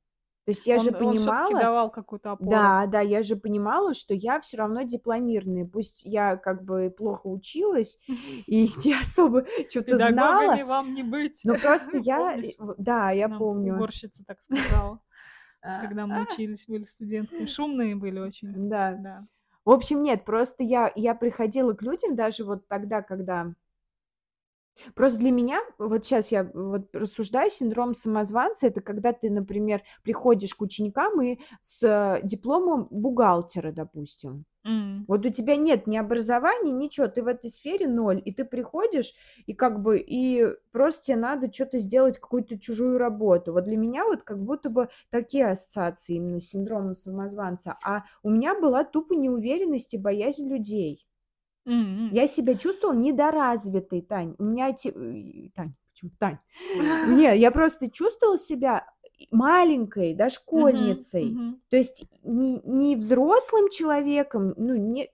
То есть я же Он он всё-таки понимала давал какую-то опору. Да, да, я же понимала, что я всё равно дипломированная. Пусть я как бы плохо училась и не особо Педагогами знала, вам не быть. но просто я, э, да, я помню. уборщица так сказала, когда мы учились, были студентками. Шумные были очень. Да. Да. В общем, нет, просто я я приходила к людям даже вот тогда, когда Просто для меня, вот щас я вот рассуждаю, синдром самозванца- это когда ты, например, приходишь к ученикам и с дипломом бухгалтера, допустим. М. Вот у тебя нет ни образования, ничего, ты в этой сфере 0, и ты приходишь, и как бы, и просто те надо чё-то сделать, какую-то чужую работу. Вот для меня вот как будто бы такие ассоциации именно с синдромом самозванца. А у меня была тупо неуверенность и боязнь людей. М. Я себя чувствовала недоразвитой, Тань. У меня эти ой, Тань, почему Тань? Не, я просто чувствовала себя маленькой, дошкольницей. мгм. То есть не не взрослым человеком, ну, не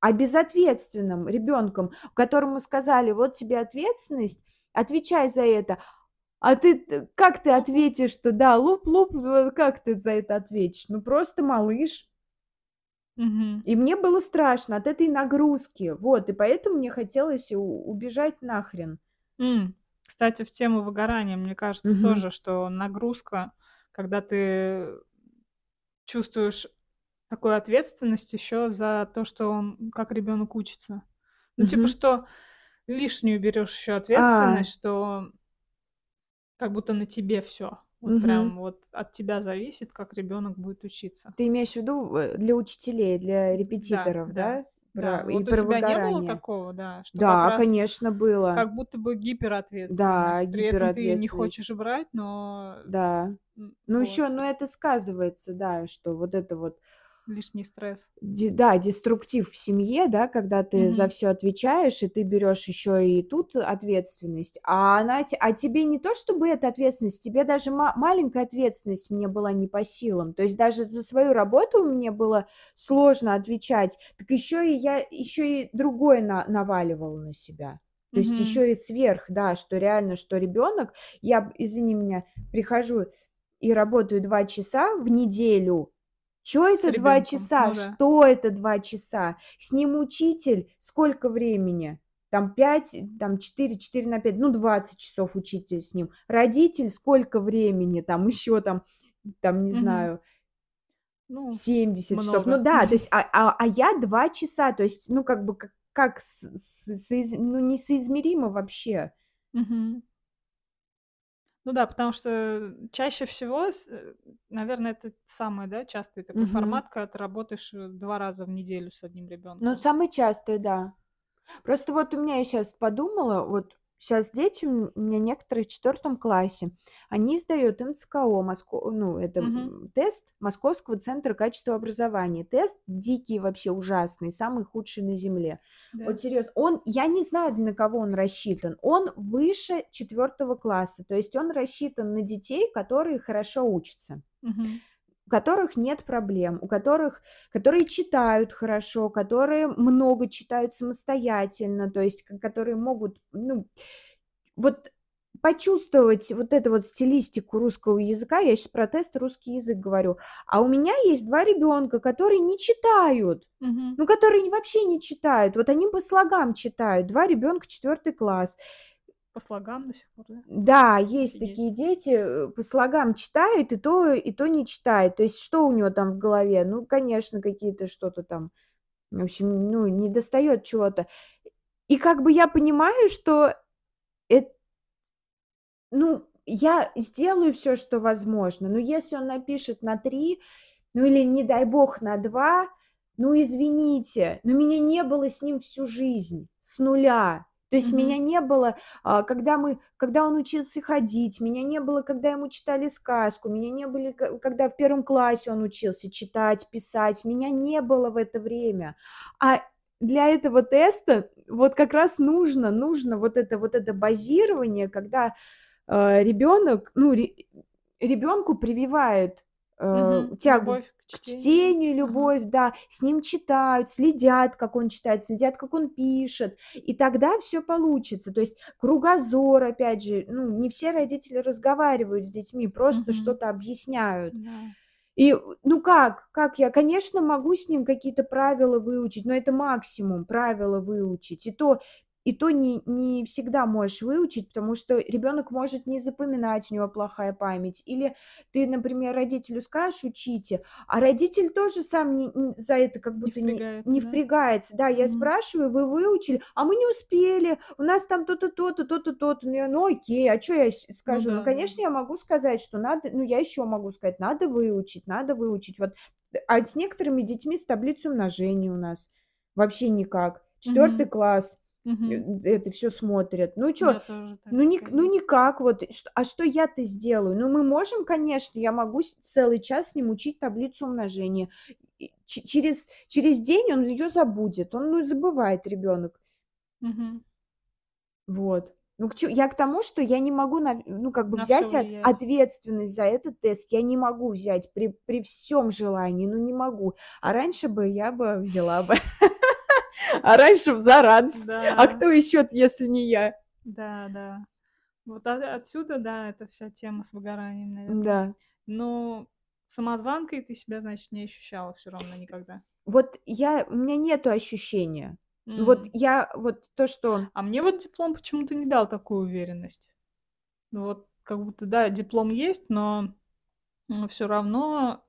а безответственным ребёнком, которому сказали: "Вот тебе ответственность, отвечай за это". А ты как ты Мгм. ответишь-то? Да, луп-луп, э, как ты за это ответишь? Ну, просто малыш. И мне было страшно от этой нагрузки. Вот, и поэтому мне хотелось убежать нахрен. М. Кстати, в тему выгорания, мне кажется Мгм. тоже, что нагрузка, когда ты чувствуешь такую ответственность ещё за то, что он как ребёнок учится. Ну, типа, Мгм. что лишнюю берёшь ещё А. ответственность, что как будто на тебе всё. Вот Мгм. прям вот от тебя зависит, как ребёнок будет учиться. Ты имеешь в виду, э, для учителей, для Да, репетиторов, да, да? Да. И Вот у про тебя не было такого, да, что как Да, раз конечно, было. как будто бы Да, гиперответственность, при этом ты не хочешь брать, но Да. Ну, вот. ещё, ну, это сказывается, да, что вот это вот Лишний стресс. де да, деструктив в семье, да, когда ты за Мгм. всё отвечаешь, и ты берёшь ещё и тут ответственность. А она а тебе не то чтобы эта ответственность, тебе даже ма маленькая ответственность мне была не по силам. То есть даже за свою работу мне было сложно отвечать, так ещё и я ещё и другое на наваливала на себя. То есть Мгм. ещё и сверх, да, что реально, что ребёнок я, извини меня, прихожу и работаю 2 часа в неделю. С это 2 ребёнком, часа? ну да. Что это 2 часа? С ним учитель сколько времени? там 5, там 4, 4 на 5, ну 20 часов учитель с ним. Родитель сколько времени, там еще там, там не Мгм. знаю, Ну, 70 часов. Ну да, то есть, а, а, а я 2 часа, то есть, ну как бы, как, как с- с- соиз- ну несоизмеримо вообще. Мгм. Ну да, потому что чаще всего, с э, наверное, это самый, да, частый такой Мгм. формат, когда ты работаешь, э, 2 раза в неделю с одним Ну, ребенком. самый частый, да. Просто вот у меня я сейчас подумала, вот сейчас дети у меня некоторые в четвертом классе, они сдают МЦКО, Моско... ну, это м, тест Московского центра качества образования. Тест дикий вообще, ужасный, самый худший на Земле. Да. Вот серьезно, он, я не знаю, на кого он рассчитан. Он выше четвертого класса, то есть он рассчитан на детей, которые хорошо учатся Мгм. У которых нет проблем, у которых, которые читают хорошо, которые много читают самостоятельно, то есть которые могут, ну, вот почувствовать вот эту вот стилистику русского языка, я сейчас про тест русский язык говорю, а у меня есть два ребенка, которые не читают, Мгм. ну, которые вообще не читают, вот они по слогам читают, два ребенка четвертый класс, По слогам до сих пор, да? да, есть Офигеть. такие дети, э, по слогам читают, и то, и то не читает. То есть что у него там в голове? Ну, конечно, какие-то что-то там, в общем, ну, не достает чего-то. И как бы я понимаю, что это, ну, я сделаю все, что возможно, но если он напишет на три, ну или, не дай бог, на два, ну, извините, но меня не было с ним всю жизнь, с нуля. То есть меня Мгм. не было, а, когда мы, когда он учился ходить, меня не было, когда ему читали сказку, меня не было, когда в первом классе он учился читать, писать, меня не было в это время. А для этого теста вот как раз нужно, нужно вот это вот это базирование, когда ребенок, ну, ребенку прививают Мгм. тягу Любовь к к чтению. чтению, Ага. любовь, да, с ним читают, следят, как он читает, следят, как он пишет, и тогда все получится. То есть кругозор, опять же, ну, не все родители разговаривают с детьми, просто Мгм. что-то объясняют. Да. И, ну как, как я, конечно, могу с ним какие-то правила выучить, но это максимум правила выучить. И то, и то не, не всегда можешь выучить, потому что ребенок может не запоминать, у него плохая память. Или ты, например, родителю скажешь, учите, а родитель тоже сам не- не- за это как Не будто не, впрягается, не да? впрягается. Да, я Мгм. спрашиваю, вы выучили, а мы не успели, у нас там то-то, то-то, то-то, то-то. Ну, я, ну окей, а что я с- скажу? да, Ну, да. конечно, я могу сказать, что надо, ну, я еще могу сказать, надо выучить, надо выучить. Вот, а с некоторыми детьми с таблицей умножения у нас вообще никак. Четвертый Мгм. класс Э, это все смотрят. Ну что, ну, ни, ну никак, вот, а что я-то сделаю? Ну, мы можем, конечно, я могу целый час с ним учить таблицу умножения. Ч- через, через день он ее забудет, он ну, забывает ребенок. Мгм. Вот. Ну, к я к тому, что я не могу, нав- ну, как бы На взять от- ответственность за этот тест. Я не могу взять при, при всем желании, ну, не могу. А раньше бы я бы взяла бы. А раньше в зарадость. А кто еще, если не я? Да, да. Вот отсюда, да, эта вся тема с выгоранием, наверное. Да. Но самозванкой ты себя, значит, не ощущала все равно никогда. Вот я, у меня нету ощущения. Вот М. я, вот то, что... А мне вот диплом почему-то не дал такую уверенность. Ну Вот как будто, да, диплом есть, но все равно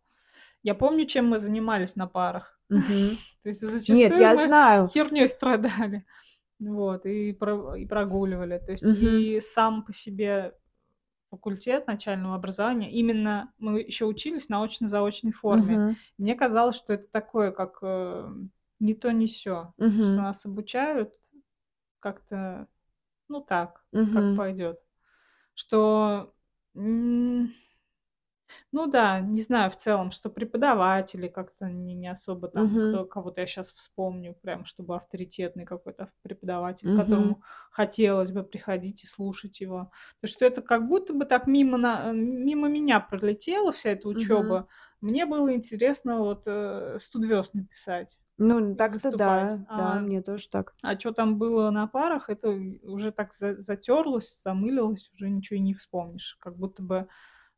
я помню, чем мы занимались на парах. То есть Нет, зачастую я мы знаю. херней страдали. Вот, и, про- и прогуливали. То есть Мгм. и сам по себе факультет начального образования, именно мы еще учились на очно-заочной форме. Мгм. Мне казалось, что это такое, как э, не то, не все. Что Мгм. нас обучают как-то, ну так, как Мгм. пойдет. Что, ну да, не знаю в целом, что преподаватели как-то не, не особо там, Мгм. кто, кого-то я сейчас вспомню, прям чтобы авторитетный какой-то преподаватель, Мгм. которому хотелось бы приходить и слушать его. То что это как будто бы так мимо, на, мимо меня пролетела вся эта учеба. Мне было интересно вот э, студвёст написать Ну, так-то да, да, А, мне тоже так. а что там было на парах, это уже так затерлось, замылилось, уже ничего и не вспомнишь. Как будто бы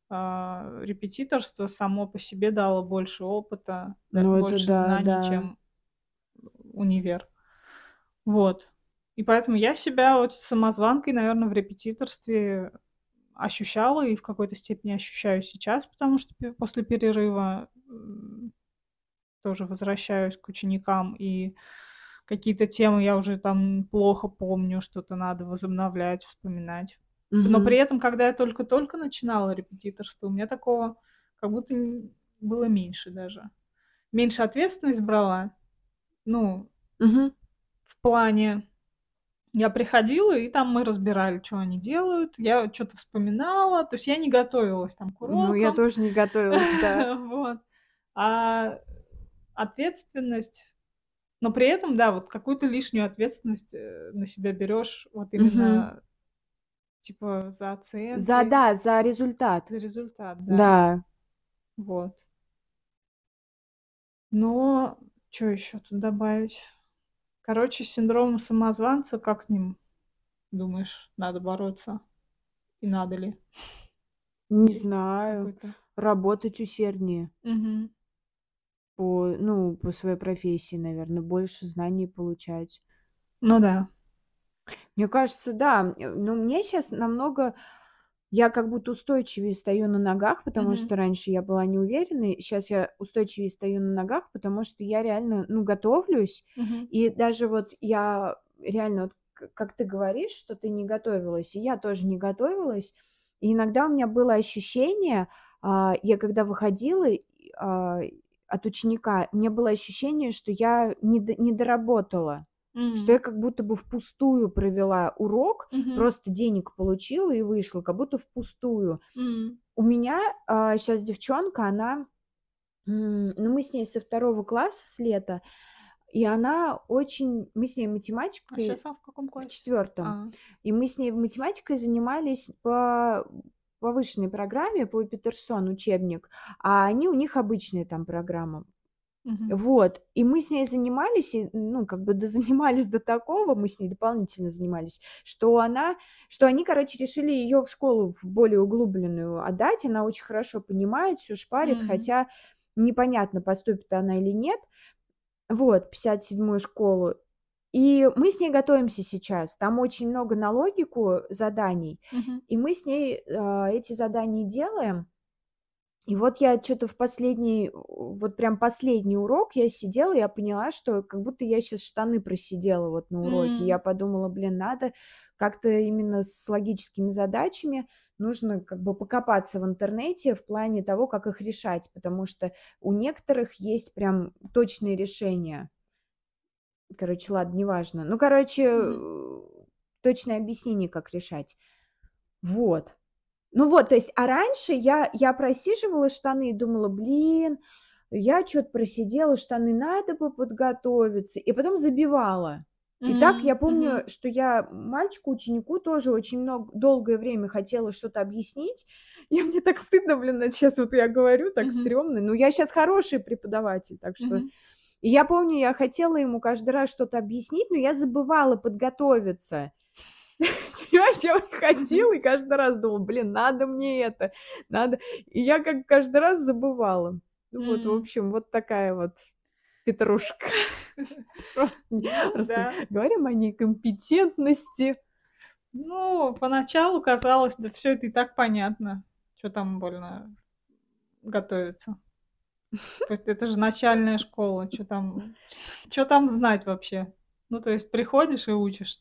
а, репетиторство само по себе дало больше опыта, Ну, больше да, знаний, да. чем универ. Вот. И поэтому я себя вот самозванкой, наверное, в репетиторстве ощущала и в какой-то степени ощущаю сейчас, потому что после перерыва тоже возвращаюсь к ученикам, и какие-то темы я уже там плохо помню, что-то надо возобновлять, вспоминать. Но при этом, когда я только-только начинала репетиторство, у меня такого как будто было меньше даже. Меньше ответственность брала. Ну, Мгм. в плане я приходила, и там мы разбирали, что они делают. Я что-то вспоминала. То есть я не готовилась там к Ну, я урокам. тоже не готовилась, да. Вот. А ответственность но при этом, да, вот какую-то лишнюю ответственность, э, на себя берешь вот именно типа за За, оценки, да, за результат. за результат, да. Да. Вот. Но что еще тут добавить? Короче, с синдромом самозванца, как с ним, думаешь, надо бороться? И надо ли? Не Есть знаю. Работать усерднее Мгм. по, ну, по своей профессии, наверное, больше знаний получать. Ну да. Мне кажется, да. э, Но мне сейчас намного... Я как будто устойчивее стою на ногах, потому Мгм. что раньше я была неуверенной. Сейчас я устойчивее стою на ногах, потому что я реально, ну, готовлюсь. Мгм. И даже вот я реально, вот, к- как ты говоришь, что ты не готовилась, и я тоже не готовилась. И иногда у меня было ощущение, а, я когда выходила и, а, от ученика, у меня было ощущение, что я не, д- не доработала что я как будто бы впустую провела урок, Мгм. просто денег получила и вышла, как будто впустую. М. У меня сейчас девчонка, она, ну мы с ней со второго класса с лета, и она очень, мы с ней А математикой сейчас она в каком в классе? четвертом, А. и мы с ней математикой занимались по повышенной программе, по Петерсон учебник, а они у них обычная там программа. Мгм. Вот, и мы с ней занимались, и, ну, как бы дозанимались до такого, мы с ней дополнительно занимались, что она, что они, короче, решили ее в школу в более углубленную отдать, она очень хорошо понимает, все шпарит, М. хотя непонятно, поступит она или нет, вот, 57-ю школу, и мы с ней готовимся сейчас, там очень много на логику заданий, Мгм. и мы с ней а, эти задания делаем, и вот я что-то в последний, вот прям последний урок я сидела, я поняла, что как будто я сейчас штаны просидела вот на уроке. Я М. подумала, блин, надо как-то именно с логическими задачами нужно как бы покопаться в интернете в плане того, как их решать, потому что у некоторых есть прям точные решения. Короче, ладно, неважно. Ну, короче, э, точное объяснение, как решать. Вот. Ну вот, то есть, а раньше я, я просиживала штаны и думала, блин, я что-то просидела, штаны надо бы подготовиться, и потом забивала. И так я помню, Мгм. что я мальчику, ученику тоже очень много, долгое время хотела что-то объяснить. И мне так стыдно, блин, сейчас вот я говорю, так Мгм. стрёмно. Но я сейчас хороший преподаватель, так что... Мгм. И я помню, я хотела ему каждый раз что-то объяснить, но я забывала подготовиться. Понимаешь, я приходила и каждый раз думала, блин, надо мне это, надо. И я как каждый раз забывала. Ну вот, в общем, вот такая вот петрушка. Просто, Ну говорим о некомпетентности. Ну, поначалу казалось, да все это и так понятно, что там больно готовиться. То есть это же начальная школа, что там что там знать вообще? Ну, то есть приходишь и учишь,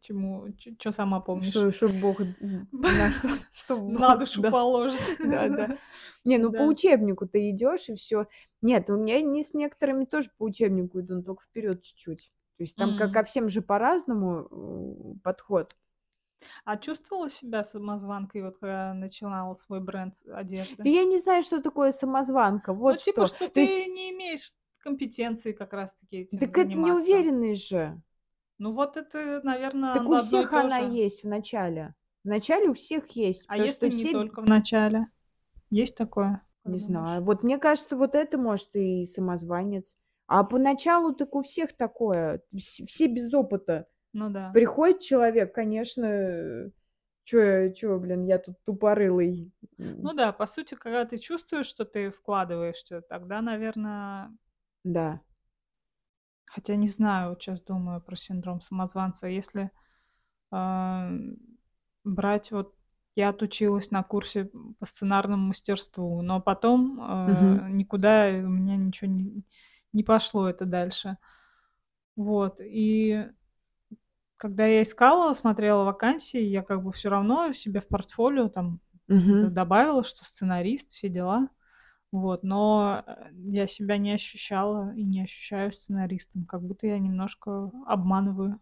чему что сама помнишь. Что, Бог на что, чтоб Бог На душу даст. положит. Да, да. Не, ну по учебнику ты идешь и все. Нет, у меня не с некоторыми тоже по учебнику иду, но только вперед чуть-чуть. То есть там как ко всем же по-разному э, подход. А чувствовала себя самозванкой, вот когда начинала свой бренд одежды? я не знаю, что такое самозванка. Ну, Вот типа, что. что То есть, ты не имеешь компетенции как раз-таки этим так это заниматься. неуверенность же. Ну, вот это, наверное, Так у всех она есть в начале. В начале у всех есть, А если не все, только в начале? Есть такое? Не знаю. Вот мне кажется, вот это может и самозванец. А поначалу так у всех такое. Вс- Все без опыта. Ну да. Приходит человек, конечно, чё, чё, блин, я тут тупорылый. Ну да, по сути, когда ты чувствуешь, что ты вкладываешься, тогда, наверное, Да. Хотя не знаю, вот щас думаю про синдром самозванца. Если, а, брать вот я отучилась на курсе по сценарному мастерству, но потом, Мгм. а, никуда у меня ничего не не пошло это дальше. Вот, и когда я искала, смотрела вакансии, я как бы всё равно себе в портфолио там Мгм. добавила, что сценарист, все дела. Вот, но, э, я себя не ощущала и не ощущаю сценаристом, как будто я немножко обманываю.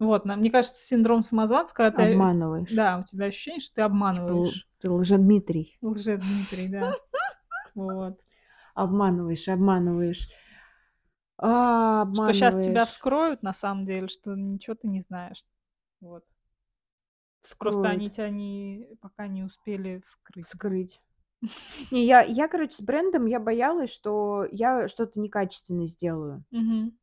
Вот, мне кажется, синдром самозванца, когда ты Обманываешь. да, у тебя ощущение, что ты Типа обманываешь. ты Лжедмитрий. Лжедмитрий, да. Вот. Обманываешь, обманываешь. А, Что щас тебя обманываешь. вскроют, на самом деле, что ничего ты не знаешь. Вот. Просто они Вскроют. тя не пока не успели вскрыть. Вскрыть. Не, я я, короче, с брендом я боялась, что я что-то некачественно сделаю. Мгм.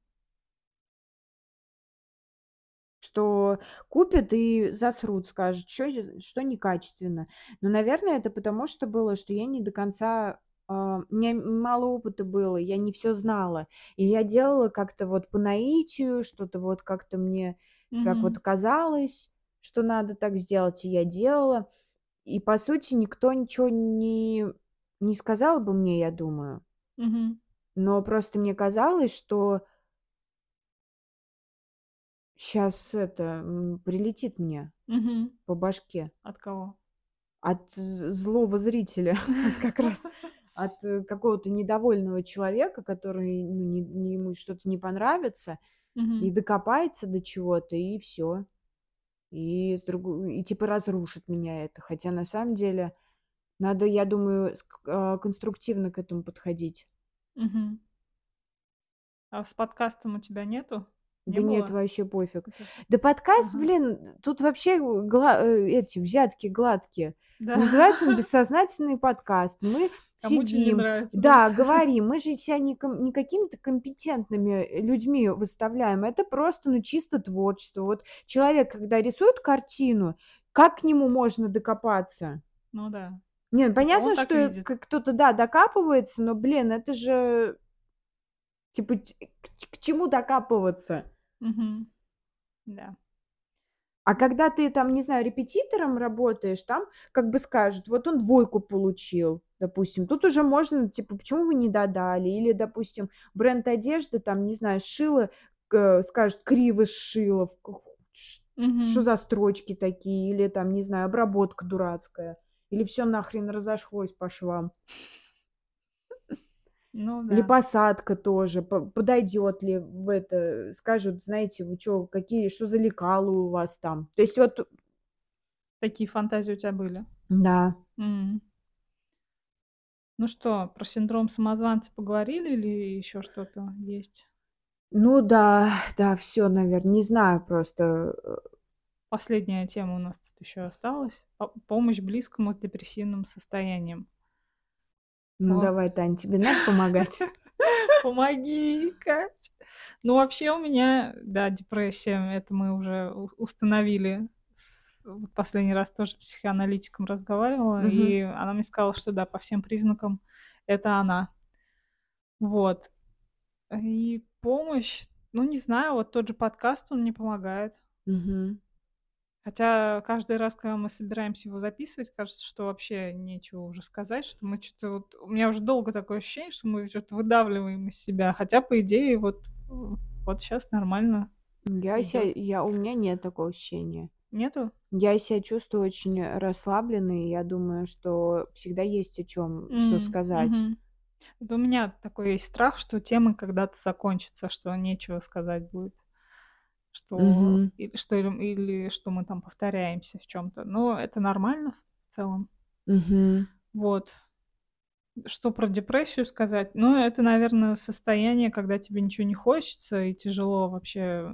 Что купят и засрут, скажут, з что некачественно. Но, наверное, это потому, что было, что я не до конца, а, у меня мало опыта было, я не всё знала. И я делала как-то вот по наитию, что-то вот как-то мне так вот Мгм. казалось, что надо так сделать, и я делала. И, по сути, никто ничего не не сказал бы мне, я думаю. Мгм. Но просто мне казалось, что щас это, прилетит мне Мгм. по башке. От кого? От злого зрителя. Как раз от какого-то недовольного человека, который, ну, не не ему что-то не понравится и Мгм. докопается до чего-то, и всё. И с друго и типа разрушит меня это. Хотя на самом деле надо, я думаю, а, конструктивно к этому подходить. Мгм. А с подкастом у тебя нету? Не Да нет, было? вообще пофиг. Это Да подкаст, Ага. блин, тут вообще гла э, эти взятки гладкие. Да. Называется он "Бессознательный подкаст". Мы Кому-то не сидим, нравится, да? да, говорим. Мы же ся не ком не какими-то компетентными людьми выставляем. Это просто, ну, чисто творчество. Вот человек, когда рисует картину, как к нему можно докопаться? Ну да. Не, ну, он понятно, так что кто-то, да, докапывается, но, блин, это же типа к к чему докапываться? Мгм. Да. А когда ты там, не знаю, репетитором работаешь, там как бы скажут: "Вот он двойку получил", допустим. Тут уже можно, типа: "Почему вы не додали?" Или, допустим, бренд одежды, там, не знаю, сшила, к скажет: "Криво сшила". В ка ш что Мгм. за строчки такие? Или там, не знаю, обработка дурацкая. Или всё нахрен разошлось по швам. Ну Или да. посадка тоже, по подойдёт ли в это. Скажут: "Знаете, вы чё, какие, что за лекала у вас там?" То есть вот Такие фантазии у тя были? Да. М. Ну что, про синдром самозванца поговорили или ещё что-то есть? Ну да, да, всё, наверно. Не знаю просто, э Последняя тема у нас тут ещё осталась. По помощь близкому с депрессивным состоянием. Ну О. давай, Тань, тебе надо помогать? Помоги, Кать. Ну, вообще у меня, да, депрессия. Это мы уже установили. Последний раз тоже с психоаналитиком разговаривала, Мгм. и она мне сказала, что да, по всем признакам это она. Вот. И помощь, ну, не знаю, вот тот же подкаст, он мне помогает. Мгм. Хотя каждый раз, когда мы собираемся его записывать, кажется, что вообще нечего уже сказать, что мы чё-то вот у меня уже долго такое ощущение, что мы что-то выдавливаем из себя, хотя, по идее, вот вот щас нормально Я идёт. я у меня нет такого ощущения. Нету? Я ся чувствую очень расслабленной, и я думаю, что всегда есть о чём что М, сказать. Вот у меня такой есть страх, что тема когда-то закончится, что нечего сказать будет. Что Мгм. или что или или что мы там повторяемся в чём-то. Но это нормально в целом. Мгм. Вот. Что про депрессию сказать? Ну, это, наверно, состояние, когда тебе ничего не хочется и тяжело вообще,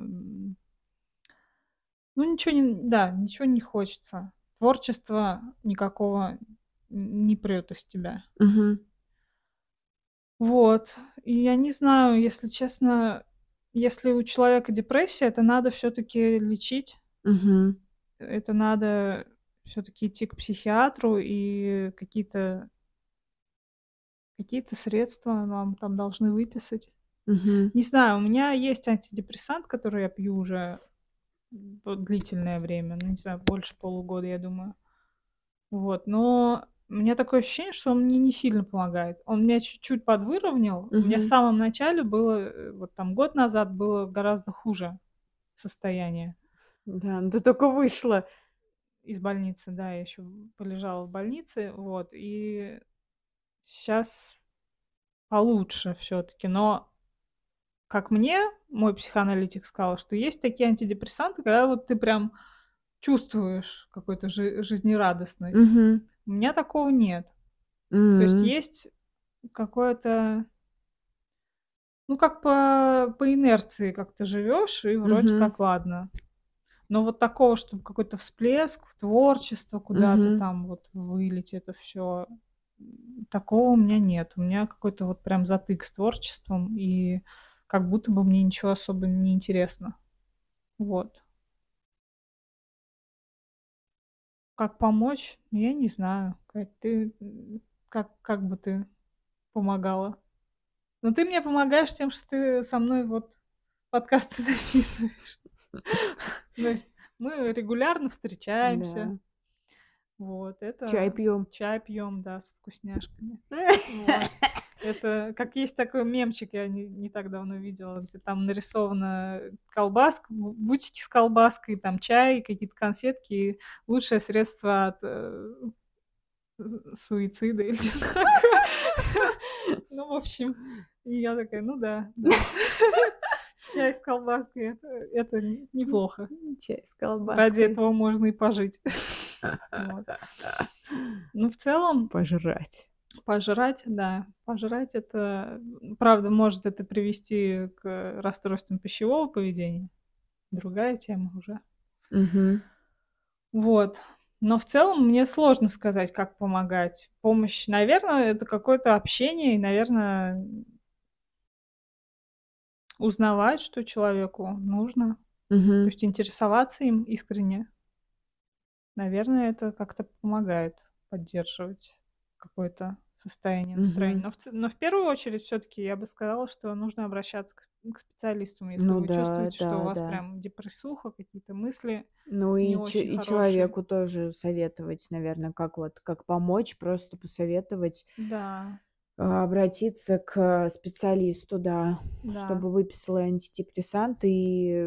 Ну, ничего не да, ничего не хочется. Творчества никакого не прёт из тебя. Мгм. Вот. И я не знаю, если честно, если у человека депрессия, это надо всё-таки лечить. Мгм. Это надо всё-таки идти к психиатру и какие-то какие-то средства вам там должны выписать. Мгм. Не знаю, у меня есть антидепрессант, который я пью уже длительное время, ну, не знаю, больше полугода, я думаю. Вот, но у меня такое ощущение, что он мне не сильно помогает. Он меня чуть-чуть подвыровнял. У меня в самом начале было, э, вот там год назад было гораздо хуже состояние. Да, ну ты только вышла. Из больницы, да, я ещё полежала в больнице, вот, и щас получше всё-таки. Но, как мне мой психоаналитик сказал, что есть такие антидепрессанты, когда вот ты прям чувствуешь какую-то жи жизнерадостность. Мгм. У меня такого нет. То есть есть какое-то ну, как по по инерции как-то живёшь, и вроде Мгм. как ладно. Но вот такого, чтобы какой-то всплеск в творчество, куда-то Мгм. там вот вылить это всё, м, такого у меня нет. У меня какой-то вот прям затык с творчеством, и как будто бы мне ничего особо не интересно. Вот. Как помочь? Я не знаю. Кать, ты, как как бы ты помогала? Ну, ты мне помогаешь тем, что ты со мной вот подкасты записываешь. То есть мы регулярно встречаемся. Вот Чай это пьём. чай пьём, да, с вкусняшками. Это как есть такой мемчик, я не не так давно видела, где там нарисована колбаска, бу бутики с колбаской, там чай, какие-то конфетки и лучшее средство от, э, суицида или чё-то такое. Ну, в общем, и я такая: "Ну да, да". Чай с колбаской- это неплохо. Чай с Ради колбаской. этого можно и пожить. Вот. Ну, в целом Пожрать. Пожрать, да. Пожрать- это, правда, может это привести к расстройствам пищевого поведения. Другая тема уже. Мгм. Вот. Но в целом мне сложно сказать, как помогать. Помощь, наверно, это какое-то общение и, наверно, м узнавать, что человеку нужно. То Мгм. есть интересоваться им искренне. Наверное, это как-то помогает поддерживать какое-то состояние настроения. Мгм. Но в но в первую очередь всё-таки я бы сказала, что нужно обращаться к к специалисту, если Ну вы да, чувствуете, что у да, вас да. прям депрессуха, какие-то мысли Ну и очень и человеку тоже советовать, наверно, как вот как помочь, просто посоветовать Да. а, обратиться к специалисту, да, Да. чтобы выписал и антидепрессанты, и,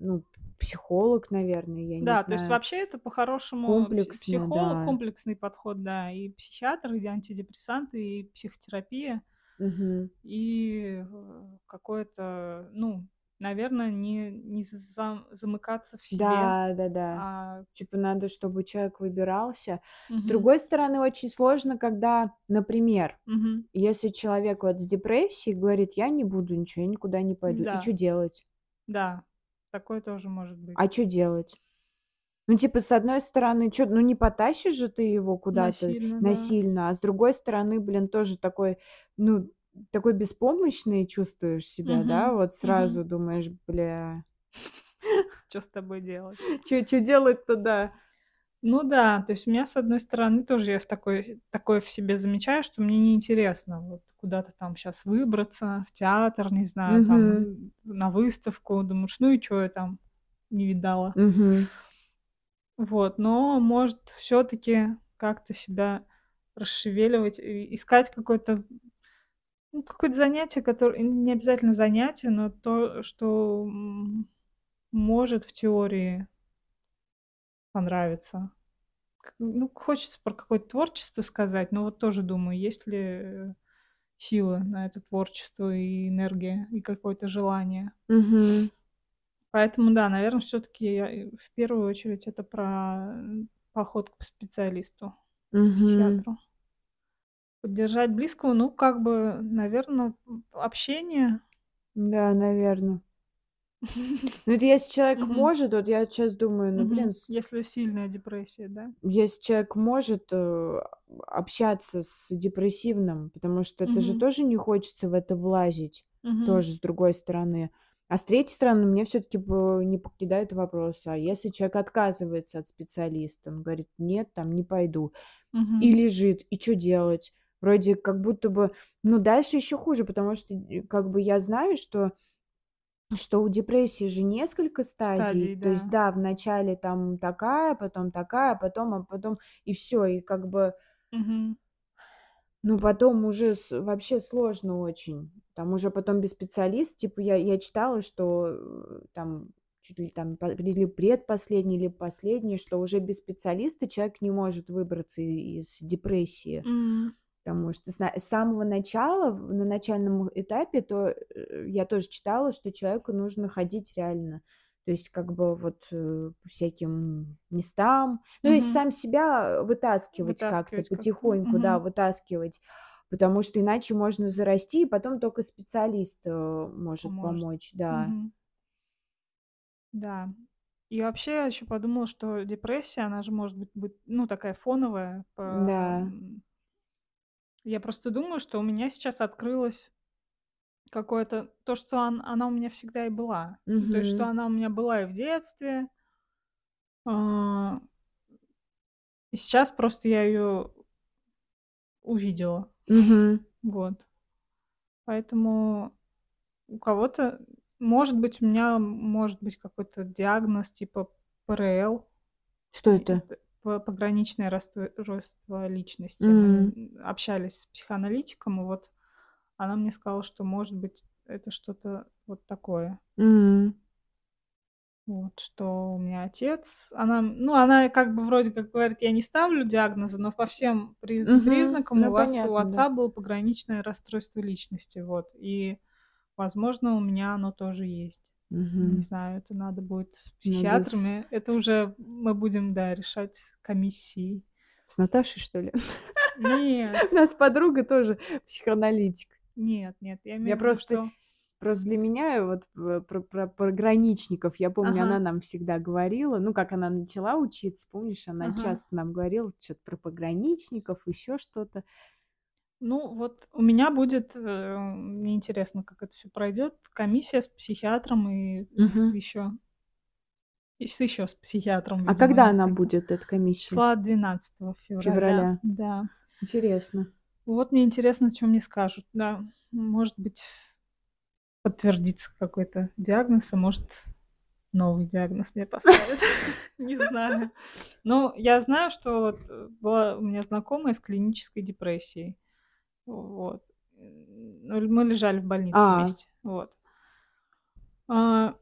ну, психолог, наверно, я не Да, то есть знаю. вообще это по-хорошему пси Комплексно, психолог, да. комплексный подход, да, и психиатр, и антидепрессанты, и психотерапия. Мгм. И, э, какое-то, ну, наверно, не не зам замыкаться в себе, Да, да-да. а Типа надо, чтобы человек выбирался. С Мгм. другой стороны, очень сложно, когда, например, Мгм. если человек вот с депрессией говорит: "Я не буду ничего, я никуда не пойду". И Да. чё делать? Да, такое тоже может быть. А чё делать? Ну, типа, с одной стороны, чё, ну, не потащишь же ты его куда-то Насильно, да. насильно, а с другой стороны, блин, тоже такой, ну, такой беспомощный чувствуешь себя, да, Мгм, вот сразу думаешь: "Бля" Чё с тобой делать? "чё чё делать-то, да?" Ну да, то есть у меня, с одной стороны, тоже я в такой такое в себе замечаю, что мне неинтересно вот куда-то там щас выбраться, в театр, не знаю, там, Мгм. н на выставку. Думаешь: "Ну и чё я там не видала?" Мгм. Вот, но, может, всё-таки как-то себя расшевеливать искать какое-то, ну, какое-то занятие, которое не обязательно занятие, но то, что, может в теории понравиться. К ну, хочется про какое-то творчество сказать, но вот тоже думаю, есть ли, э, силы на это творчество, и энергия, и какое-то желание. Мгм. Поэтому да, наверно, всё-таки я, э, в первую очередь это про поход к специалисту, Мгм. психиатру. Поддержать близкого, ну, как бы, наверно, м, общение. Да, наверно. Ну, это если человек Мгм. может, вот я щас думаю, ну, блин, Мгм. с Если сильная депрессия, да? Если человек может, э, общаться с депрессивным, потому что это же Мгм. тоже не хочется в это влазить, Мгм. тоже с другой стороны. А с третьей стороны, мне всё-таки п не покидает вопрос: а если человек отказывается от специалиста, он говорит: "Нет, там, не пойду". И Мгм. лежит, и чё делать? вроде как будто бы, ну, дальше еще хуже, потому что, э, как бы я знаю, что что у депрессии же несколько Стадий, стадий. То есть, да. да, вначале там такая, потом такая, потом, а потом и все, И как бы, Мгм. ну, потом уже с вообще сложно очень. Там уже потом без специалиста, типа я я читала, что, э, там чуть ли там по или предпоследний, или последний, что уже без специалиста человек не может выбраться и из депрессии. М. Потому что с самого начала, на начальном этапе, то, э, я тоже читала, что человеку нужно ходить реально. То есть как бы вот, э, по всяким местам. Ну, то есть сам себя вытаскивать как-то Вытаскивать как-то. потихоньку, да, Мгм. вытаскивать, потому что иначе можно зарасти, и потом только специалист, э, может Поможет. помочь, да. Мгм. Да. И вообще я еще подумала, что депрессия, она же может быть быть, ну, такая фоновая. По Да. Я просто думаю, что у меня сейчас открылось какое-то то, что он она у меня всегда и была. Ну, то есть, что она у меня была и в детстве. А, и сейчас просто я ее увидела. Мгм. Вот. Поэтому у кого-то может быть, у меня может быть какой-то диагноз типа ПРЛ. Что это? это пограничное расстройство личности. Мы, М. м, общались с психоаналитиком, и вот она мне сказала, что, может быть, это что-то вот такое. М. Вот, что у меня отец, она, ну, она как бы вроде как говорит: "Я не ставлю диагноза", но по всем приз Мгм. признакам у Ну, вас, у понятно, да. отца было пограничное расстройство личности. Вот. И, возможно, у меня оно тоже есть. Не Мгм. знаю, это надо будет с психиатрами. Это с уже мы будем, да, решать комиссией. с Наташей, что ли? Нет, У нас подруга тоже психоаналитик. нет, нет, я имею в виду, просто что просто для меня вот п про про пограничников, я помню, она Ага, нам всегда говорила, ну, как она начала учиться, помнишь, она ага. часто нам говорила чё-то про пограничников, еще что-то. Ну, вот у меня будет, э, мне интересно, как это все пройдет, комиссия с психиатром и с Мгм. еще и с еще с психиатром, А видимо, когда она нескольким. будет, эта комиссия? Числа 12 февраля, Февраля. да. Интересно. Вот мне интересно, чё мне скажут. Да, может быть, подтвердится какой-то диагноз, а может, новый диагноз мне поставят. Не знаю. Но я знаю, что вот, э, была у меня знакомая с клинической депрессией. Вот. Ну, мы лежали в больнице А, вместе. Вот. А,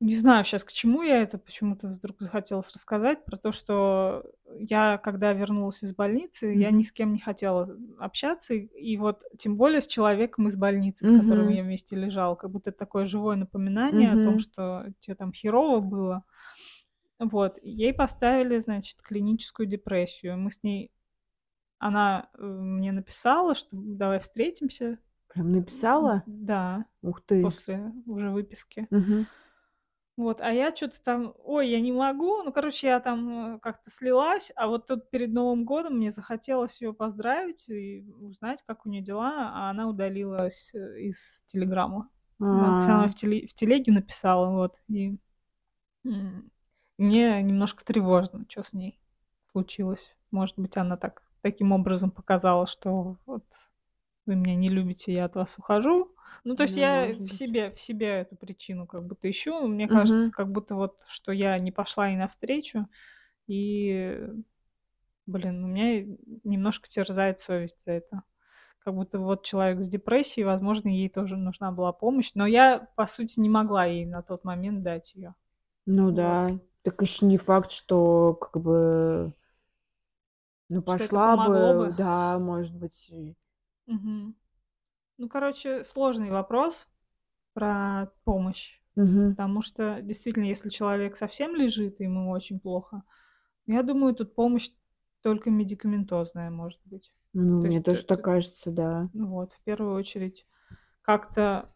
не знаю сейчас, к чему я это почему-то вдруг захотелось рассказать про то, что я, когда вернулась из больницы, я ни с кем не хотела общаться. И и вот тем более с человеком из больницы, с которым я вместе лежала. Как будто это такое живое напоминание о том, что те там херово было. Вот. Ей поставили, значит, клиническую депрессию. Мы с ней она, э, мне написала, что давай встретимся. Прям написала? да, Ух ты. после уже выписки. Мгм. Вот, а я что то там: "Ой, я не могу". Ну, короче, я там, э, как-то слилась, а вот тут перед Новым годом мне захотелось ее поздравить и узнать, как у нее дела, а она удалилась, э, из "Телеграма". Есть она А, в теле в телеге написала, вот, и, мне немножко тревожно, что с ней случилось. Может быть, она так таким образом показала, что вот вы меня не любите, я от вас ухожу. Ну, то есть ну, я в себе в себе эту причину как будто ищу. Мне кажется, Мгм. как будто вот, что я не пошла ей навстречу, и, блин, у меня немножко терзает совесть за это. Как будто вот человек с депрессией, возможно, ей тоже нужна была помощь, но я, по сути, не могла ей на тот момент дать ее. Ну Вот. да. Так еще не факт, что как бы, ну, Что это пошла помогло бы, бы. да, может быть, и Мгм. Ну, короче, сложный вопрос про помощь. Мгм. Потому что действительно, если человек совсем лежит, и ему очень плохо, я думаю, тут помощь только медикаментозная может быть. Ну, То мне есть, т тоже так т кажется, да. ну вот, в первую очередь как-то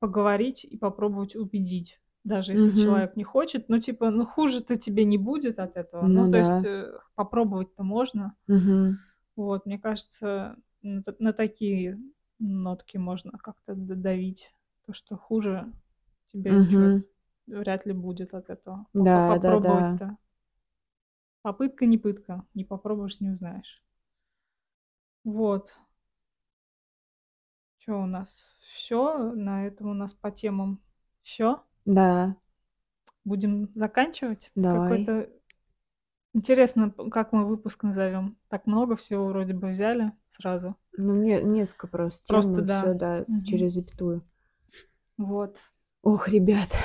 поговорить и попробовать убедить, даже если Мгм. человек не хочет. Ну, типа, ну, хуже-то тебе не будет от этого. Ну, Ну то да. есть, э, попробовать-то можно. Мгм. Вот, мне кажется, на на такие нотки можно как-то д давить. То, что хуже тебе ничего Мгм. вряд ли будет от этого. Да-да-да. попробовать-то. Попытка не пытка. Не попробуешь, не узнаешь. Вот. Чё у нас? Всё? На этом у нас по темам всё? Да. Будем заканчивать? Давай. Какой-то Интересно, как мы выпуск назовём? Так много всего вроде бы взяли сразу. Ну, не несколько просто тем Просто всё, да. да, Мгм. через запятую. Вот. Ох, ребят.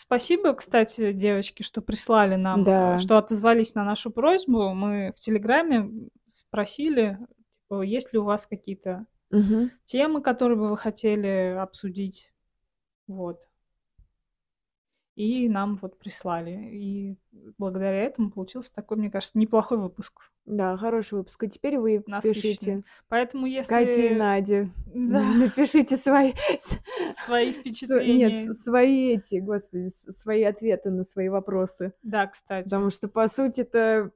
Спасибо, кстати, девочки, что прислали нам, Да. что отозвались на нашу просьбу. Мы в "Телеграме", спросили, типа, есть ли у вас какие-то Мгм. темы, которые бы вы хотели обсудить. Вот. И нам вот прислали. И благодаря этому получился такой, мне кажется, неплохой выпуск. Да, хороший выпуск. И теперь вы Насыщенный. пишите Поэтому Кате и если Наде. Да. Напишите свои Свои нет, впечатления. с свои эти, господи, свои ответы на свои вопросы. Да, кстати. Потому что, по сути-то,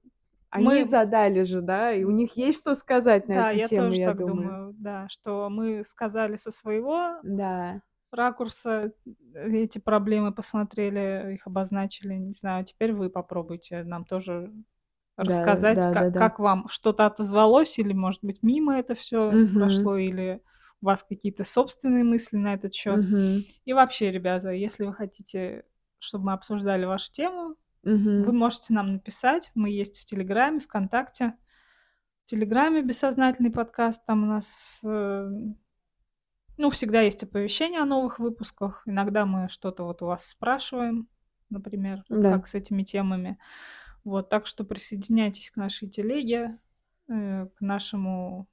они Мы задали же, да, и у них есть что сказать на Да, эту я тему, тоже я так думаю. думаю, да, что мы сказали со своего Да. Ракурса эти проблемы, посмотрели, их обозначили. Не знаю, теперь вы попробуйте нам тоже Да, рассказать, как да-да-да. как вам что-то отозвалось или, может быть, мимо это всё Мгм. прошло, или у вас какие-то собственные мысли на этот счёт. Мгм. И вообще, ребята, если вы хотите, чтобы мы обсуждали вашу тему, вы Мгм. можете нам написать. Мы есть в "Телеграме", "ВКонтакте". В "Телеграме" "Бессознательный подкаст", там у нас, э, ну, всегда есть оповещения о новых выпусках. Иногда мы что-то вот у вас спрашиваем, например, Да. как с этими темами. Вот, так что присоединяйтесь к нашей телеге, э, к нашему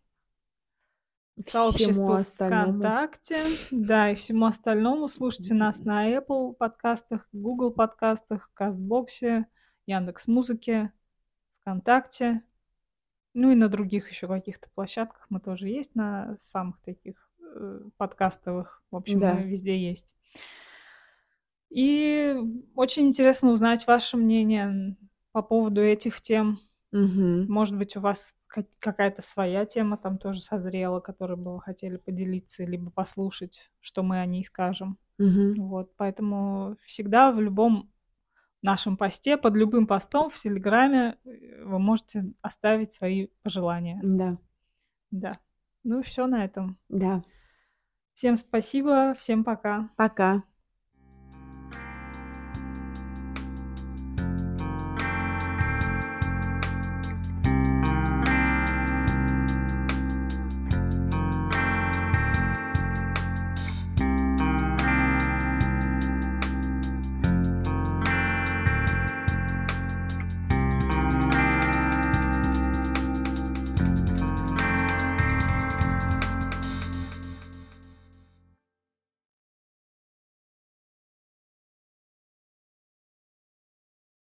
Всему сообществу остальному. "ВКонтакте", да, и всему остальному. Слушайте нас на Apple подкастах, Google подкастах, "Кастбоксе", "Яндекс.Музыке", "ВКонтакте". Ну и на других ещё каких-то площадках мы тоже есть, на самых таких, подкастовых. В общем, Да. везде есть. И очень интересно узнать ваше мнение, по поводу этих тем. Мгм. Может быть, у вас ка какая-то своя тема там тоже созрела, которой бы вы хотели поделиться, либо послушать, что мы о ней скажем. Мгм. Вот, поэтому всегда в любом нашем посте, под любым постом в "Телеграме", э, вы можете оставить свои пожелания. Да. Да. Ну и всё на этом. Да. Всем спасибо, всем пока. Пока.